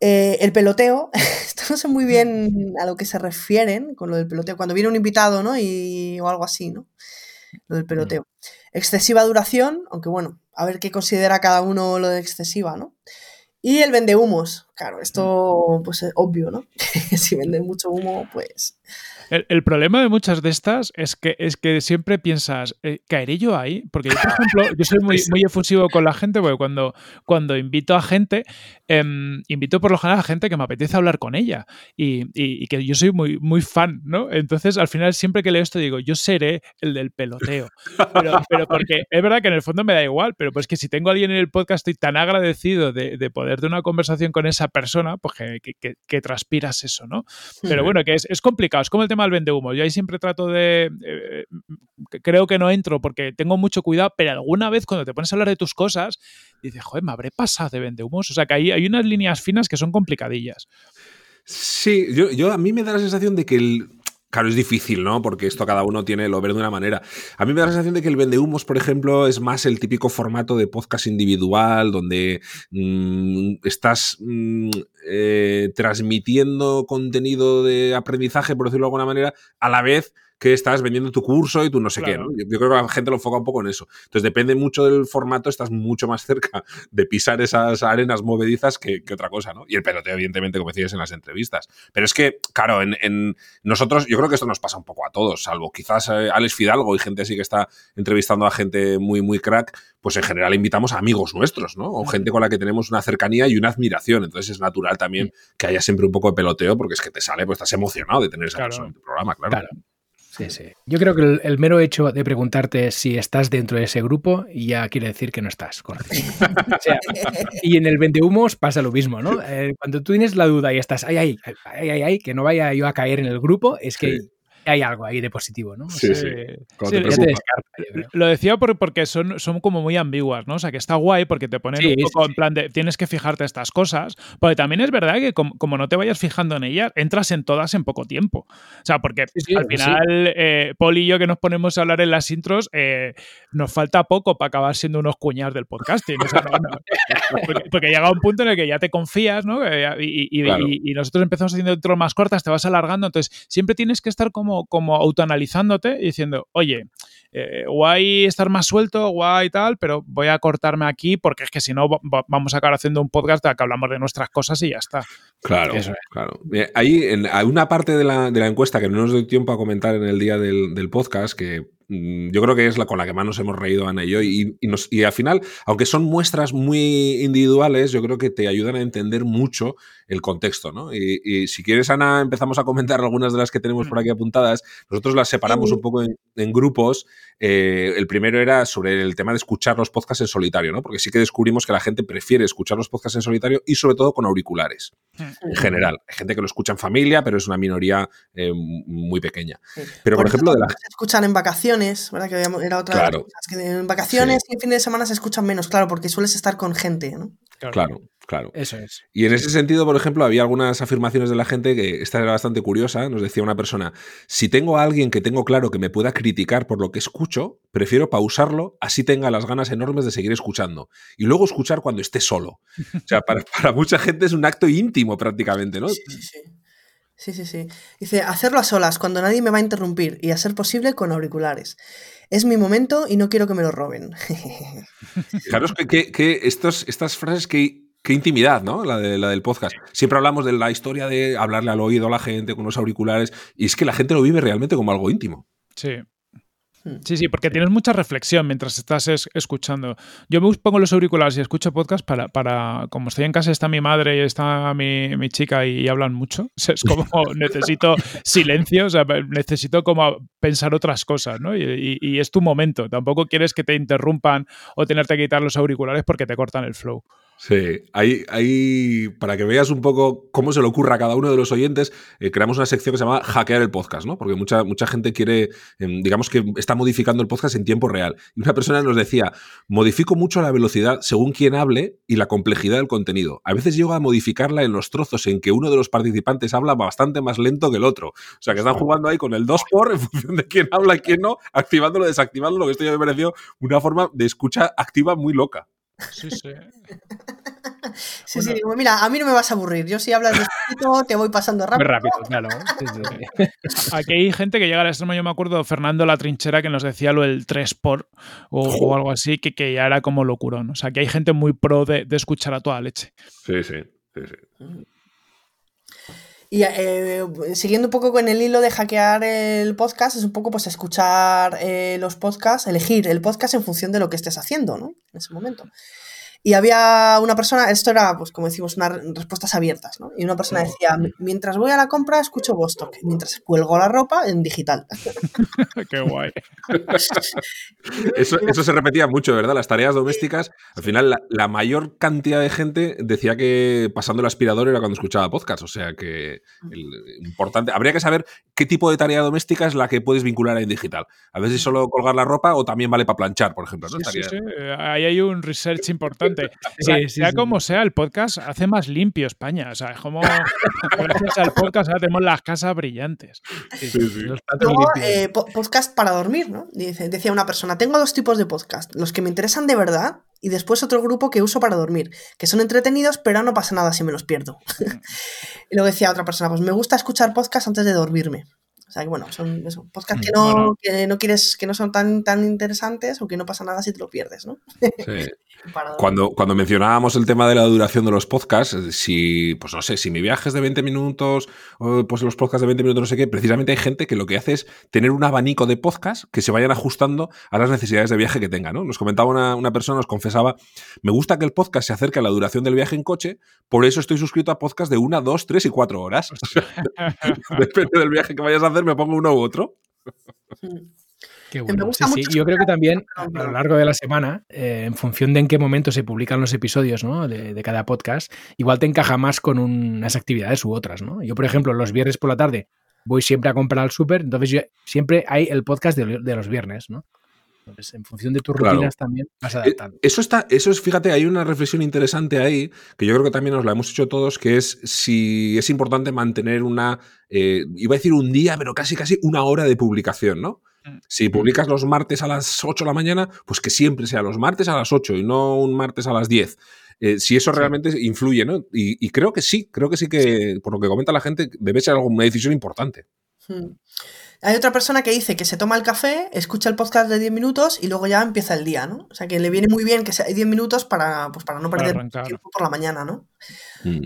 Eh, el peloteo, esto no sé muy bien a lo que se refieren con lo del peloteo, cuando viene un invitado, ¿no? Y, o algo así, ¿no? Lo del peloteo. Excesiva duración, aunque bueno, a ver qué considera cada uno lo de excesiva, ¿no? Y el vende humos, claro, esto pues es obvio, ¿no? si vende mucho humo, pues el, el, problema de muchas de estas es que, es que siempre piensas, eh, ¿caeré yo ahí? Porque yo, por ejemplo, yo soy muy, muy efusivo con la gente, porque cuando, cuando invito a gente, eh, invito por lo general a gente que me apetece hablar con ella y, y, y, que yo soy muy, muy fan, ¿no? Entonces, al final, siempre que leo esto, digo, yo seré el del peloteo. Pero, pero porque es verdad que en el fondo me da igual, pero pues que si tengo a alguien en el podcast, estoy tan agradecido de, de poder tener una conversación con esa persona, pues que, que, que transpiras eso, ¿no? Pero bueno, que es, es complicado, es como el tema del vende humo. Yo ahí siempre trato de. Eh, creo que no entro porque tengo mucho cuidado, pero alguna vez cuando te pones a hablar de tus cosas, dices, joder, me habré pasado de vende humos. O sea que ahí hay unas líneas finas que son complicadillas. Sí, yo, yo a mí me da la sensación de que el, Claro, es difícil, ¿no? Porque esto cada uno tiene lo ver de una manera. A mí me da la sensación de que el vendehumos, por ejemplo, es más el típico formato de podcast individual, donde mmm, estás mmm, eh, transmitiendo contenido de aprendizaje, por decirlo de alguna manera, a la vez que estás vendiendo tu curso y tu no sé claro. qué. ¿no? Yo, yo, creo que la gente lo enfoca un poco en eso. Entonces, depende mucho del formato, estás mucho más cerca de pisar esas arenas movedizas que, que otra cosa, ¿no? Y el peloteo, evidentemente, como decías en las entrevistas. Pero es que, claro, en, en, nosotros, yo creo que esto nos pasa un poco a todos, salvo quizás eh, Alex Fidalgo y gente así que está entrevistando a gente muy, muy crack, pues en general invitamos a amigos nuestros, ¿no? O gente con la que tenemos una cercanía y una admiración. Entonces es natural también que haya siempre un poco de peloteo porque es que te sale, pues estás emocionado de tener esa claro. persona en tu programa, claro. claro. Sí, sí. Yo creo que el, el, mero hecho de preguntarte si estás dentro de ese grupo ya quiere decir que no estás, correcto. o sea, y en el vendehumos pasa lo mismo, ¿no? Eh, cuando tú tienes la duda y estás, ay, ay, ay, ay, ay, que no vaya yo a caer en el grupo, es que sí hay algo ahí de positivo, ¿no? Sí, sí. sí, ya te descarta, yo creo. Lo decía por- porque son, son como muy ambiguas, ¿no? O sea, que está guay porque te ponen Sí, un poco sí, en plan de tienes que fijarte estas cosas. Porque también es verdad que como, como no te vayas fijando en ellas, entras en todas en poco tiempo. O sea, porque Sí, sí, al sí. final, eh, Paul y yo que nos ponemos a hablar en las intros, eh, nos falta poco para acabar siendo unos cuñados del podcasting. O sea, no- no. porque, porque llega un punto en el que ya te confías, ¿no? Y, y- Claro. y- y nosotros empezamos haciendo intros más cortas, te vas alargando. Entonces, siempre tienes que estar como, como autoanalizándote y diciendo, oye, eh, guay estar más suelto, guay tal, pero voy a cortarme aquí porque es que si no va- va- vamos a acabar haciendo un podcast de que hablamos de nuestras cosas y ya está. Claro, Eso es. claro. Ahí en, hay una parte de la, de la encuesta que no nos doy tiempo a comentar en el día del, del podcast que yo creo que es la con la que más nos hemos reído Ana y yo y, y nos- y al final, aunque son muestras muy individuales, yo creo que te ayudan a entender mucho el contexto, ¿no? Y, y si quieres, Ana, empezamos a comentar algunas de las que tenemos por aquí apuntadas. Nosotros las separamos Sí. un poco en, en grupos. Eh, el primero era sobre el tema de escuchar los podcasts en solitario, ¿no? Porque sí que descubrimos que la gente prefiere escuchar los podcasts en solitario y sobre todo con auriculares en general. Hay gente que lo escucha en familia, pero es una minoría eh, muy pequeña. Sí. Pero, por, ejemplo, de la escuchan en vacaciones, ¿verdad? Que habíamos- era otra de las Claro. cosas, que en vacaciones y en fin de semana se escuchan menos, claro, porque sueles estar con gente, ¿no? Claro, claro. Eso es. Y en ese sentido, por ejemplo, había algunas afirmaciones de la gente que esta era bastante curiosa. Nos decía una persona, si tengo a alguien que tengo claro que me pueda criticar por lo que escucho, prefiero pausarlo, así tenga las ganas enormes de seguir escuchando. Y luego escuchar cuando esté solo. O sea, para, para mucha gente es un acto íntimo prácticamente, ¿no? Sí, sí, sí. Sí, sí. Dice, hacerlo a solas, cuando nadie me va a interrumpir y a ser posible con auriculares. Es mi momento y no quiero que me lo roben. Fijaros que, que- que estos, estas frases que... Qué intimidad, ¿no? La, de, la del podcast. Siempre hablamos de la historia de hablarle al oído a la gente con los auriculares y es que la gente lo vive realmente como algo íntimo. Sí. Hmm. Sí, sí, porque tienes mucha reflexión mientras estás es- escuchando. Yo me pongo los auriculares y escucho podcast para, para como estoy en casa, está mi madre y está mi, mi chica y, hablan mucho. Es como necesito silencio, o sea, necesito como pensar otras cosas, ¿no? Y, y- y es tu momento. Tampoco quieres que te interrumpan o tenerte que quitar los auriculares porque te cortan el flow. Sí, ahí, ahí, para que veas un poco cómo se le ocurra a cada uno de los oyentes, eh, creamos una sección que se llama hackear el podcast, ¿no? Porque mucha, mucha gente quiere, em, digamos que está modificando el podcast en tiempo real. Y una persona nos decía, modifico mucho la velocidad según quien hable y la complejidad del contenido. A veces llego a modificarla en los trozos en que uno de los participantes habla bastante más lento que el otro. O sea, que están jugando ahí con el 2 por en función de quién habla y quién no, activándolo, desactivándolo, que esto ya me pareció una forma de escucha activa muy loca. Sí, sí. Sí, sí, digo, mira, a mí no me vas a aburrir. Yo si hablas despacito, te voy pasando Muy rápido. rápido, claro. Sí, sí, sí. Aquí hay gente que llega al extremo, yo me acuerdo, Fernando La Trinchera, que nos decía lo del 3 por o, o algo así, que, que ya era como locurón. O sea, que hay gente muy pro de, de escuchar a toda leche. Sí, sí, sí, sí. Y eh, siguiendo un poco con el hilo de hackear el podcast, es un poco pues escuchar eh, los podcasts, elegir el podcast en función de lo que estés haciendo, ¿no? En ese momento. Y había una persona, esto era, pues como decimos, unas respuestas abiertas, ¿no? Y una persona decía, mientras voy a la compra escucho Vostok, mientras cuelgo la ropa en digital. Qué guay. Eso, eso se repetía mucho, ¿verdad? Las tareas domésticas, al final la, la mayor cantidad de gente decía que pasando el aspirador era cuando escuchaba podcast, o sea que el- importante, habría que saber qué tipo de tarea doméstica es la que puedes vincular en digital. A ver si solo colgar la ropa o también vale para planchar, por ejemplo. ¿no? Sí, sí, sí. Eh, Ahí hay un research importante. Sea, Sí, sí, sea sí. como sea, el podcast hace más limpio España. O sea, es como gracias al podcast ahora tenemos las casas brillantes. Luego, eh, po- podcast para dormir, ¿no? Dice, decía una persona, tengo dos tipos de podcast, los que me interesan de verdad y después otro grupo que uso para dormir, que son entretenidos, pero no pasa nada si me los pierdo. y luego decía otra persona, pues me gusta escuchar podcast antes de dormirme. O sea que bueno, son eso, podcasts que no, Bueno. que no quieres, que no son tan, tan interesantes o que no pasa nada si te lo pierdes, ¿no? Sí. Cuando, cuando mencionábamos el tema de la duración de los podcasts, eh, si, pues no sé, si mi viaje es de 20 minutos, o, pues los podcasts de 20 minutos, no sé qué, precisamente hay gente que lo que hace es tener un abanico de podcasts que se vayan ajustando a las necesidades de viaje que tenga, ¿no? Nos comentaba una, una persona, nos confesaba, me gusta que el podcast se acerque a la duración del viaje en coche, por eso estoy suscrito a podcasts de una, dos, tres y cuatro horas. Depende del viaje que vayas a hacer, me pongo uno u otro. Qué me bueno. gusta Sí, sí. Yo creo que también a lo largo de la semana, eh, en función de en qué momento se publican los episodios ¿no? de, de cada podcast, igual te encaja más con unas actividades u otras. ¿no? Yo, por ejemplo, los viernes por la tarde voy siempre a comprar al súper, entonces yo, siempre hay el podcast de, de los viernes, ¿no? Entonces, en función de tus rutinas también vas Eh, adaptando. Eso está, eso es, fíjate, hay una reflexión interesante ahí, que yo creo que también nos la hemos hecho todos, que es si es importante mantener una, eh, iba a decir un día, pero casi casi una hora de publicación, ¿no? Mm. Si publicas los martes a las 8 de la mañana, pues que siempre sea los martes a las 8 y no un martes a las 10. Eh, si eso realmente influye, ¿no? Y, y creo que sí, creo que sí que, por lo que comenta la gente, debe ser alguna decisión importante. Hmm. Hay otra persona que dice que se toma el café, escucha el podcast de 10 minutos y luego ya empieza el día, ¿no? O sea, que le viene muy bien que sea 10 minutos para, pues, para no Para perder arrancar. tiempo por la mañana, ¿no? Mm.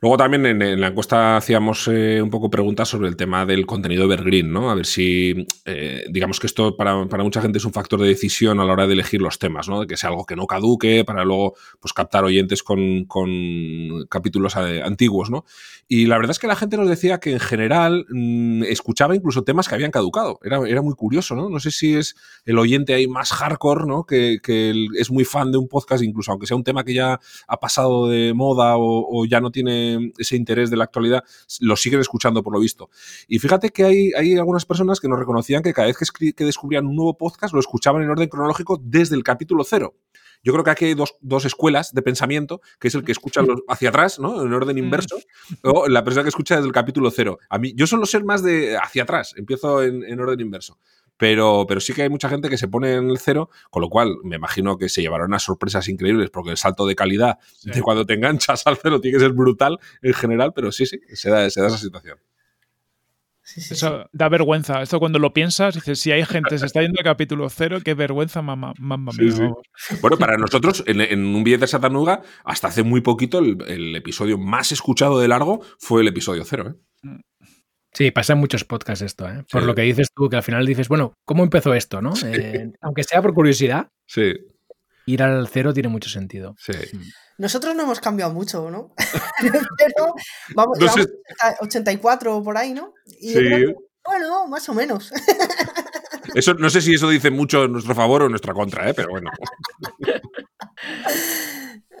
Luego también en, en la encuesta hacíamos eh, un poco preguntas sobre el tema del contenido evergreen, ¿no? A ver si, eh, digamos que esto para, para mucha gente es un factor de decisión a la hora de elegir los temas, ¿no? De que sea algo que no caduque para luego pues, captar oyentes con, con capítulos antiguos, ¿no? Y la verdad es que la gente nos decía que en general mmm, escuchaba incluso temas que habían caducado. Era, era, muy curioso, ¿no? No sé si es el oyente ahí más hardcore, ¿no? Que, que es muy fan de un podcast, incluso aunque sea un tema que ya ha pasado de moda o, o ya no tiene ese interés de la actualidad, lo siguen escuchando por lo visto. Y fíjate que hay, hay algunas personas que nos reconocían que cada vez que, que, descubrían un nuevo podcast lo escuchaban en orden cronológico desde el capítulo cero. Yo creo que aquí hay dos, dos, escuelas de pensamiento, que es el que escucha los, hacia atrás, ¿no? En orden inverso, o la persona que escucha desde el capítulo cero. A mí, yo suelo ser más de hacia atrás, empiezo en, en orden inverso. Pero, pero, sí que hay mucha gente que se pone en el cero, con lo cual me imagino que se llevarán unas sorpresas increíbles, porque el salto de calidad sí. de cuando te enganchas al cero tiene que ser brutal en general, pero sí, sí, se da, se da esa situación. Sí, sí, Eso sí. da vergüenza. Esto cuando lo piensas, dices, si hay gente, se está yendo al capítulo cero, qué vergüenza, mamá, mamá mía. Bueno, para nosotros, en, en, un billete de Satanuga, hasta hace muy poquito, el, el, episodio más escuchado de largo fue el episodio cero. ¿eh? Sí, pasa en muchos podcasts esto, ¿eh? Por sí. lo que dices tú, que al final dices, bueno, ¿cómo empezó esto, no? Sí. Eh, aunque sea por curiosidad. Sí. Ir al cero tiene mucho sentido. Sí. Nosotros no hemos cambiado mucho, ¿no? Pero vamos, no sé. 84 por ahí, ¿no? Y sí. bueno, más o menos. Eso, no sé si eso dice mucho en nuestro favor o en nuestra contra, ¿eh? pero bueno.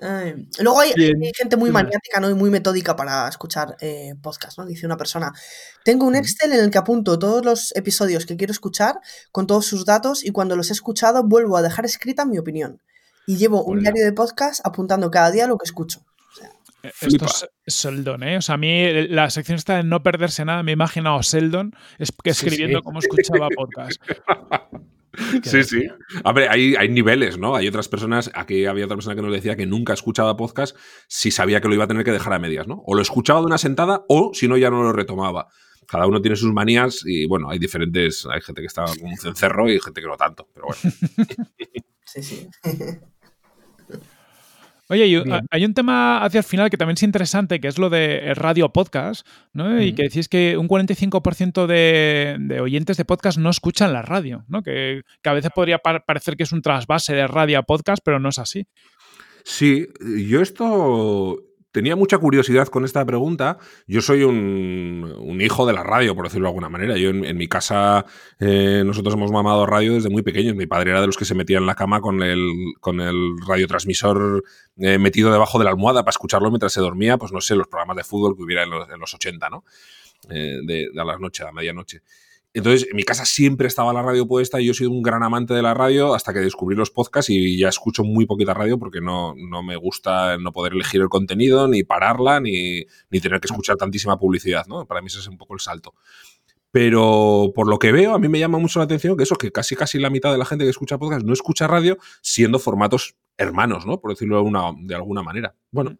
Ay. Luego hay, hay, gente muy maniática ¿no? y muy metódica para escuchar eh, podcast, ¿no? Dice una persona, tengo un Excel en el que apunto todos los episodios que quiero escuchar con todos sus datos y cuando los he escuchado vuelvo a dejar escrita mi opinión. Y llevo un diario de podcast apuntando cada día lo que escucho. O sea, esto es Seldon, ¿eh? O sea, a mí la sección está de no perderse nada. Me he imaginado Seldon escribiendo sí, sí. cómo escuchaba podcast. Sí, sí. A ver, hay, hay, niveles, ¿no? Hay otras personas, aquí había otra persona que nos decía que nunca escuchaba podcast si sabía que lo iba a tener que dejar a medias, ¿no? O lo escuchaba de una sentada o si no ya no lo retomaba. Cada uno tiene sus manías y bueno, hay diferentes, hay gente que está como un cencerro y gente que no tanto, pero bueno. Sí, sí. Oye, hay, hay, un tema hacia el final que también es interesante, que es lo de radio podcast, ¿no? Y que decís que un 45% de, de, oyentes de podcast no escuchan la radio, ¿no? Que, que a veces podría par parecer que es un trasvase de radio a podcast, pero no es así. Sí, yo esto tenía mucha curiosidad con esta pregunta. Yo soy un, hijo de la radio, por decirlo de alguna manera. Yo en, mi casa, eh, nosotros hemos mamado radio desde muy pequeños. Mi padre era de los que se metía en la cama con el, con el radiotransmisor eh, metido debajo de la almohada para escucharlo mientras se dormía, pues no sé, los programas de fútbol que hubiera en los, en los 80, ¿no? Eh, de, de, a la noche, a medianoche. Entonces, en mi casa siempre estaba la radio puesta y yo he sido un gran amante de la radio hasta que descubrí los podcasts y ya escucho muy poquita radio porque no, no me gusta no poder elegir el contenido, ni pararla, ni, ni tener que escuchar tantísima publicidad, ¿no? Para mí ese es un poco el salto. Pero por lo que veo, a mí me llama mucho la atención que eso, que casi casi la mitad de la gente que escucha podcast no escucha radio siendo formatos hermanos, ¿no? Por decirlo de, una, de alguna manera. Bueno,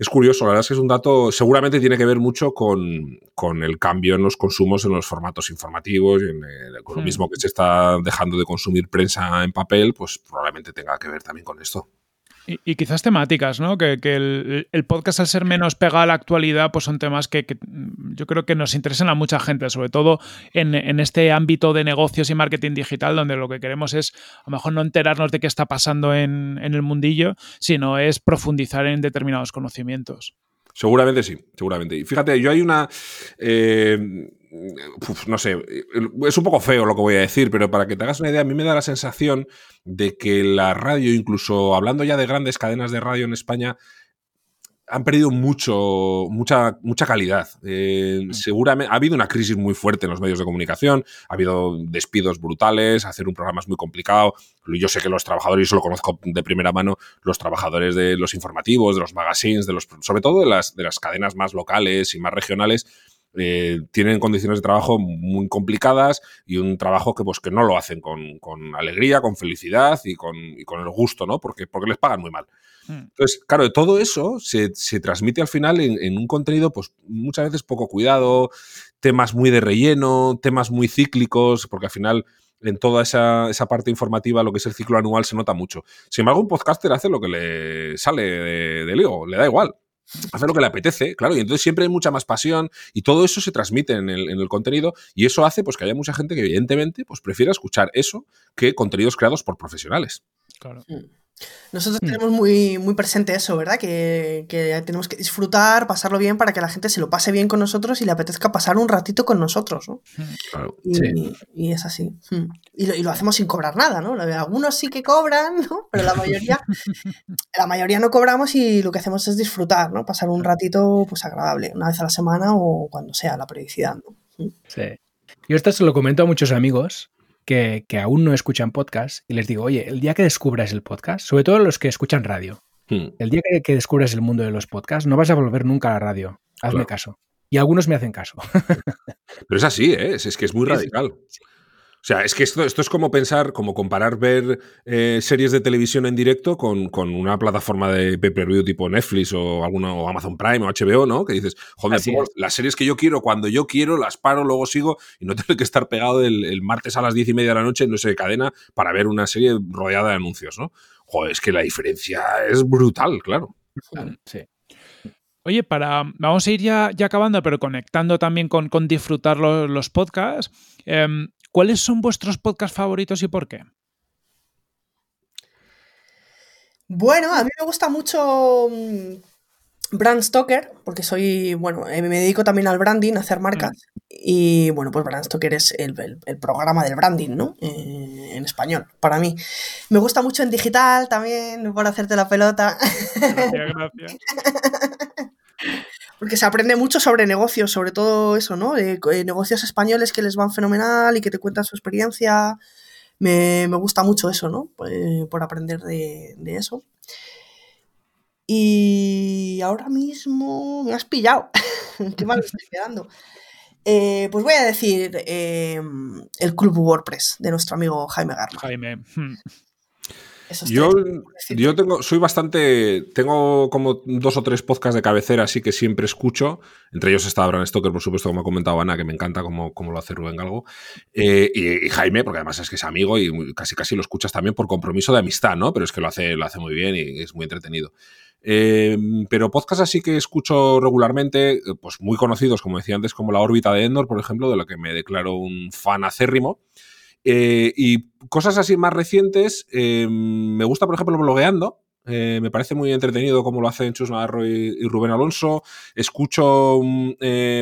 es curioso, la verdad es que es un dato, seguramente tiene que ver mucho con, con el cambio en los consumos en los formatos informativos y en el, con lo mismo que se está dejando de consumir prensa en papel, pues probablemente tenga que ver también con esto. Y, quizás temáticas, ¿no? Que, que el, podcast, al ser menos pegado a la actualidad, pues son temas que, que, yo creo que nos interesan a mucha gente, sobre todo en, en, este ámbito de negocios y marketing digital, donde lo que queremos es a lo mejor no enterarnos de qué está pasando en, en el mundillo, sino es profundizar en determinados conocimientos. Seguramente sí, seguramente. Y fíjate, yo hay una. Eh, uf, no sé, es un poco feo lo que voy a decir, pero para que te hagas una idea, a mí me da la sensación de que la radio, incluso hablando ya de grandes cadenas de radio en España, han perdido mucho, mucha, mucha calidad. Eh, Mm. seguramente ha habido una crisis muy fuerte en los medios de comunicación, ha habido despidos brutales, hacer un programa es muy complicado. Yo sé que los trabajadores, y eso lo conozco de primera mano, los trabajadores de los informativos, de los magazines, de los, sobre todo de las, de las cadenas más locales y más regionales, eh, tienen condiciones de trabajo muy complicadas y un trabajo que, pues, que no lo hacen con, con alegría, con felicidad y con, y con el gusto, ¿no? Porque, porque les pagan muy mal. Mm. Entonces, claro, todo eso se, se transmite al final en, en un contenido, pues muchas veces poco cuidado, temas muy de relleno, temas muy cíclicos, porque al final en toda esa, esa parte informativa, lo que es el ciclo anual, se nota mucho. Sin embargo, un podcaster hace lo que le sale de, de lío, le da igual. Hace lo que le apetece, claro, y entonces siempre hay mucha más pasión y todo eso se transmite en el, en el contenido y eso hace pues, que haya mucha gente que evidentemente pues, prefiera escuchar eso que contenidos creados por profesionales. Claro. Nosotros Mm. tenemos muy, muy presente eso, ¿verdad? Que, que tenemos que disfrutar, pasarlo bien para que la gente se lo pase bien con nosotros y le apetezca pasar un ratito con nosotros, ¿no? Claro. Y, Sí. y es así. Mm. Y lo, y lo hacemos sin cobrar nada, ¿no? Algunos sí que cobran, ¿no? Pero la mayoría, la mayoría no cobramos y lo que hacemos es disfrutar, ¿no? Pasar un ratito pues agradable, una vez a la semana o cuando sea la periodicidad, ¿no? Sí. Yo esto se lo comento a muchos amigos que, que aún no escuchan podcast y les digo, oye, el día que descubras el podcast, sobre todo los que escuchan radio, Hmm. el día que, que descubras el mundo de los podcasts, no vas a volver nunca a la radio. Hazme Claro. caso. Y algunos me hacen caso. Pero es así, ¿eh? Es, es que es muy Sí, sí. O sea, es que esto, esto es como pensar, como comparar ver eh, series de televisión en directo con, con una plataforma de pay-per-view tipo Netflix o alguna o Amazon Prime o HBO, ¿no? Que dices, joder, pongo las series que yo quiero, cuando yo quiero, las paro, luego sigo y no tengo que estar pegado el, el martes a las diez y media de la noche en no sé cadena para ver una serie rodeada de anuncios, ¿no? Joder, es que la diferencia es brutal, claro. Sí. Oye, para. Vamos a ir ya, ya acabando, pero conectando también con, con disfrutar los, los podcasts. em, ¿Cuáles son vuestros podcasts favoritos y por qué? Bueno, a mí me gusta mucho mm, Brand Stoker, porque soy, bueno, eh, me dedico también al branding, a hacer marcas. Y bueno, pues Brand Stoker es el, el- el programa del branding, ¿no? Eh, en español, para mí. Me gusta mucho en digital también, por hacerte la pelota, Gracias, gracias. porque se aprende mucho sobre negocios, sobre todo eso, ¿no? Eh, negocios españoles que les van fenomenal y que te cuentan su experiencia. Me, me gusta mucho eso, ¿no? Eh, por aprender de, de eso. Y ahora mismo me has pillado. Qué mal estoy quedando. Eh, pues voy a decir eh, el Club WordPress de nuestro amigo Jaime Garma. Jaime. Eso Yo, yo tengo, soy bastante. Tengo como dos o tres podcasts de cabecera, así que siempre escucho. Entre ellos está Bran Stoker, por supuesto, como ha comentado Ana, que me encanta como, como lo hace Rubén Galgo. Eh, y, y Jaime, porque además es que es amigo y casi casi lo escuchas también por compromiso de amistad, ¿no? Pero es que lo hace, lo hace muy bien y es muy entretenido. Eh, pero podcasts así que escucho regularmente, eh, pues muy conocidos, como decía antes, como La órbita de Endor, por ejemplo, de la que me declaro un fan acérrimo. Eh, y cosas así más recientes, eh, me gusta, por ejemplo, blogueando. Eh, me parece muy entretenido como lo hacen Chus Navarro y, y Rubén Alonso. Escucho, mm,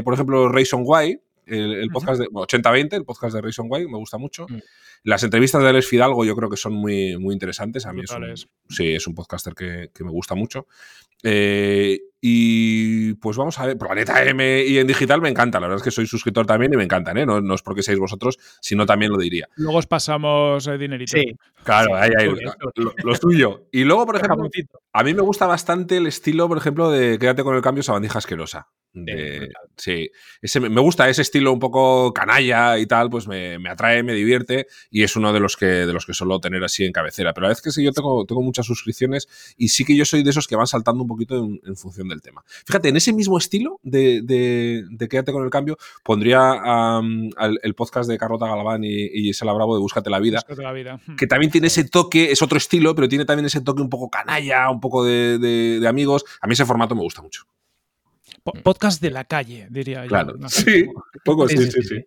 por ejemplo, Rayson Y, el, el podcast de bueno, 80-20, el podcast de Rayson Y, me gusta mucho. Mm. Las entrevistas de Alex Fidalgo yo creo que son muy, muy interesantes. A mí es un, sí, es un podcaster que, que me gusta mucho. Eh, y pues vamos a ver, Planeta M y en digital me encanta. La verdad es que soy suscriptor también y me encantan, ¿eh? No, no es porque seáis vosotros, sino también lo diría. Luego os pasamos eh, dinerito. Sí. Claro, ahí, ahí, lo, lo suyo. Y luego, por ejemplo, a mí me gusta bastante el estilo, por ejemplo, de Quédate con el cambio, sabandija asquerosa. Sí, De- brutal. sí, ese, me gusta ese estilo un poco canalla y tal, pues me, me atrae, me divierte y es uno de los que de los que suelo tener así en cabecera. Pero la verdad es que sí, yo tengo, tengo muchas suscripciones y sí que yo soy de esos que van saltando un poquito en, en función del tema. Fíjate, en ese mismo estilo de, de, de Quédate con el cambio, pondría al- el podcast de Carlota Galván y, y Gisela Bravo de Búscate la vida Búscate la vida. Que también tiene ese toque, es otro estilo, pero tiene también ese toque un poco canalla, un poco de, de- de amigos. A mí ese formato me gusta mucho. Po- Podcast de la calle, diría yo. Claro. ¿no? Sí, un poco sí, sí, sí.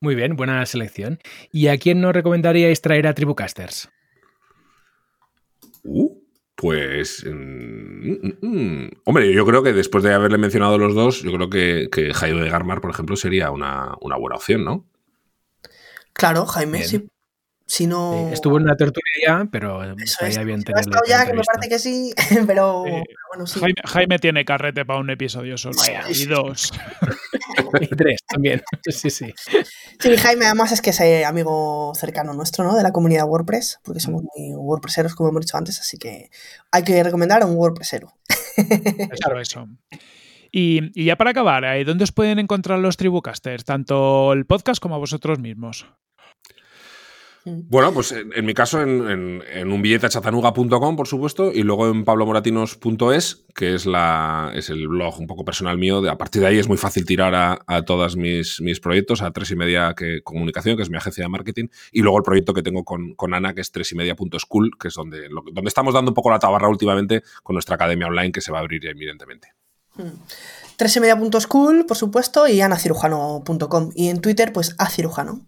Muy bien, buena selección. ¿Y a quién nos recomendaríais traer a Tribucasters? Uh, pues. mm, mm, mm. Hombre, yo creo que después de haberle mencionado los dos, yo creo que, que Jaime de Garmar, por ejemplo, sería una, una buena opción, ¿no? Claro, Jaime, Bien. sí. Si no. estuvo en una tertulia ya, pero Eso estaría es. bien Si no ha estado ya, que me parece que sí, pero Eh, bueno, sí. Jaime, Jaime tiene carrete para un episodio solo. Y dos. Y tres también. Sí, sí. Sí, Jaime, además es que es eh, amigo cercano nuestro, ¿no? De la comunidad WordPress, porque somos muy WordPresseros, como hemos dicho antes, así que hay que recomendar a un WordPressero. Eso, eso. Y, y ya para acabar, ¿eh? ¿dónde os pueden encontrar los Tribucasters? Tanto el podcast como a vosotros mismos. Bueno, pues en, en mi caso en, en, en un billete a chatanuga.com, por supuesto, y luego en pablomoratinos.es, que es, la, es el blog un poco personal mío. De, a partir de ahí es muy fácil tirar a, a todos mis, mis proyectos, a tres y media que, comunicación, que es mi agencia de marketing, y luego el proyecto que tengo con, con Ana, que es tres y media.school, que es donde, lo- donde estamos dando un poco la tabarra últimamente con nuestra academia online, que se va a abrir evidentemente. Tres y media punto school, por supuesto, y anacirujano.com. Y en Twitter, pues a cirujano.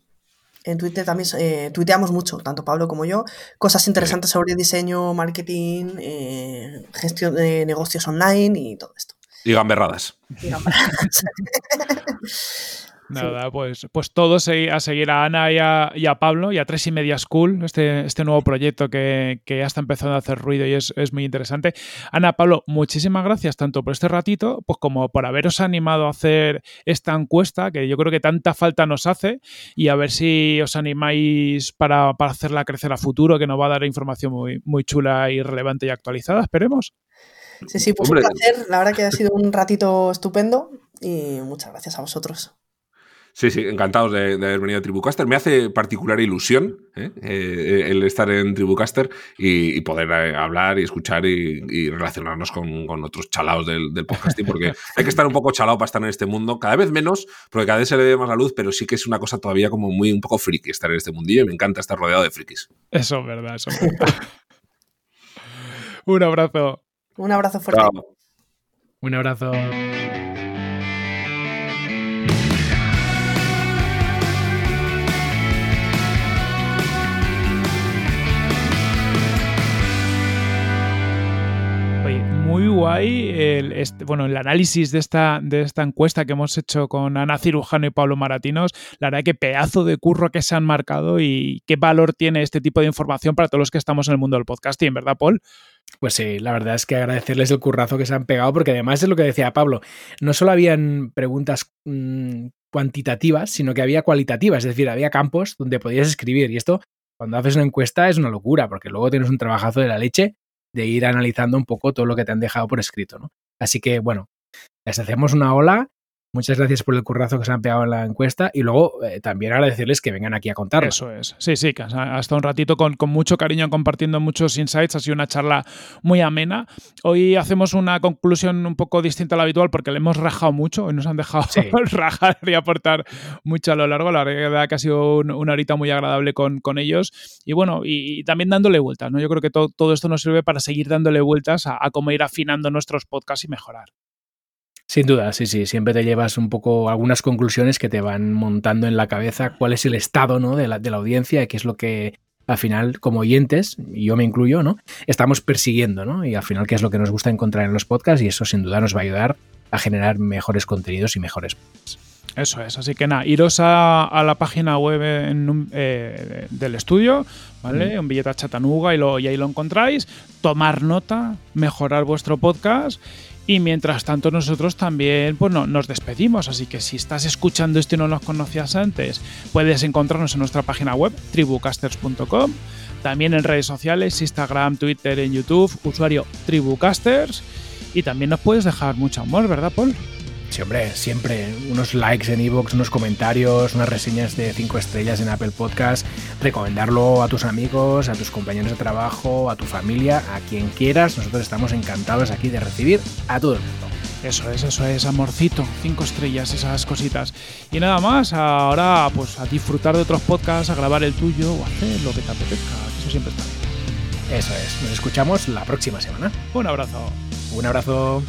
En Twitter también eh, tuiteamos mucho, tanto Pablo como yo, cosas interesantes sobre diseño, marketing, eh, gestión de negocios online y todo esto. Y gamberradas. Digamos. Nada, pues, pues todos a seguir a Ana y a, y a Pablo y a Tres y Media School, este, este nuevo proyecto que, que ya está empezando a hacer ruido y es, es muy interesante. Ana, Pablo, muchísimas gracias tanto por este ratito, pues como por haberos animado a hacer esta encuesta, que yo creo que tanta falta nos hace, y a ver si os animáis para, para hacerla crecer a futuro, que nos va a dar información muy, muy chula y relevante y actualizada, esperemos. Sí, sí, pues Hombre. un placer. La verdad que ha sido un ratito estupendo y muchas gracias a vosotros. Sí, sí, encantados de, de haber venido a Tribucaster. Me hace particular ilusión ¿eh? Eh, el estar en Tribucaster y, y poder eh, hablar y escuchar y, y relacionarnos con, con otros chalaos del, del podcasting, porque hay que estar un poco chalado para estar en este mundo, cada vez menos, porque cada vez se le ve más la luz, pero sí que es una cosa todavía como muy un poco friki estar en este mundillo y me encanta estar rodeado de frikis. Eso es verdad, eso es verdad. un abrazo. Un abrazo fuerte. Chao. Un abrazo. Muy guay el, este- bueno, el análisis de esta, de esta encuesta que hemos hecho con Ana Cirujano y Pablo Maratinos. La verdad que pedazo de curro que se han marcado y qué valor tiene este tipo de información para todos los que estamos en el mundo del podcasting, ¿verdad, Paul? Pues sí, la verdad es que agradecerles el currazo que se han pegado, porque además es lo que decía Pablo, no solo habían preguntas mm, cuantitativas, sino que había cualitativas, es decir, había campos donde podías escribir. Y esto, cuando haces una encuesta, es una locura, porque luego tienes un trabajazo de la leche de ir analizando un poco todo lo que te han dejado por escrito, ¿no? Así que, bueno, les hacemos una ola. Muchas gracias por el currazo que se han pegado en la encuesta y luego eh, también agradecerles que vengan aquí a contarlo. Eso es. Sí, sí, que ha estado un ratito con, con mucho cariño compartiendo muchos insights. Ha sido una charla muy amena. Hoy hacemos una conclusión un poco distinta a la habitual porque le hemos rajado mucho. Hoy nos han dejado Sí. rajar y aportar mucho a lo largo. La verdad que ha sido un- una horita muy agradable con, con ellos. Y bueno, y, y también dándole vueltas. ¿no? Yo creo que to- todo esto nos sirve para seguir dándole vueltas a, a cómo ir afinando nuestros podcasts y mejorar. Sin duda, sí, sí. Siempre te llevas un poco algunas conclusiones que te van montando en la cabeza cuál es el estado ¿no? de, la, de la audiencia y qué es lo que al final, como oyentes, y yo me incluyo, ¿no? Estamos persiguiendo, ¿no? Y al final, qué es lo que nos gusta encontrar en los podcasts, y eso sin duda nos va a ayudar a generar mejores contenidos y mejores. Eso es, así que nada, iros a, a la página web en un- eh, del estudio, ¿vale? Un billete a Chatanuga y, lo, y ahí lo encontráis. Tomar nota, mejorar vuestro podcast. Y mientras tanto nosotros también pues, no, nos despedimos, así que si estás escuchando esto y no nos conocías antes, puedes encontrarnos en nuestra página web, tribucasters.com, también en redes sociales, Instagram, Twitter, en YouTube, usuario Tribucasters, y también nos puedes dejar mucho amor, ¿verdad, Paul? Sí, hombre, siempre unos likes en iVoox, unos comentarios, unas reseñas de 5 estrellas en Apple Podcast, recomendarlo a tus amigos, a tus compañeros de trabajo, a tu familia, a quien quieras. Nosotros estamos encantados aquí de recibir a todo el mundo. Eso es, eso es, amorcito, cinco estrellas, esas cositas. Y nada más, ahora pues a disfrutar de otros podcasts, a grabar el tuyo o a hacer lo que te apetezca, que eso siempre está bien. Eso es, nos escuchamos la próxima semana. Un abrazo. Un abrazo.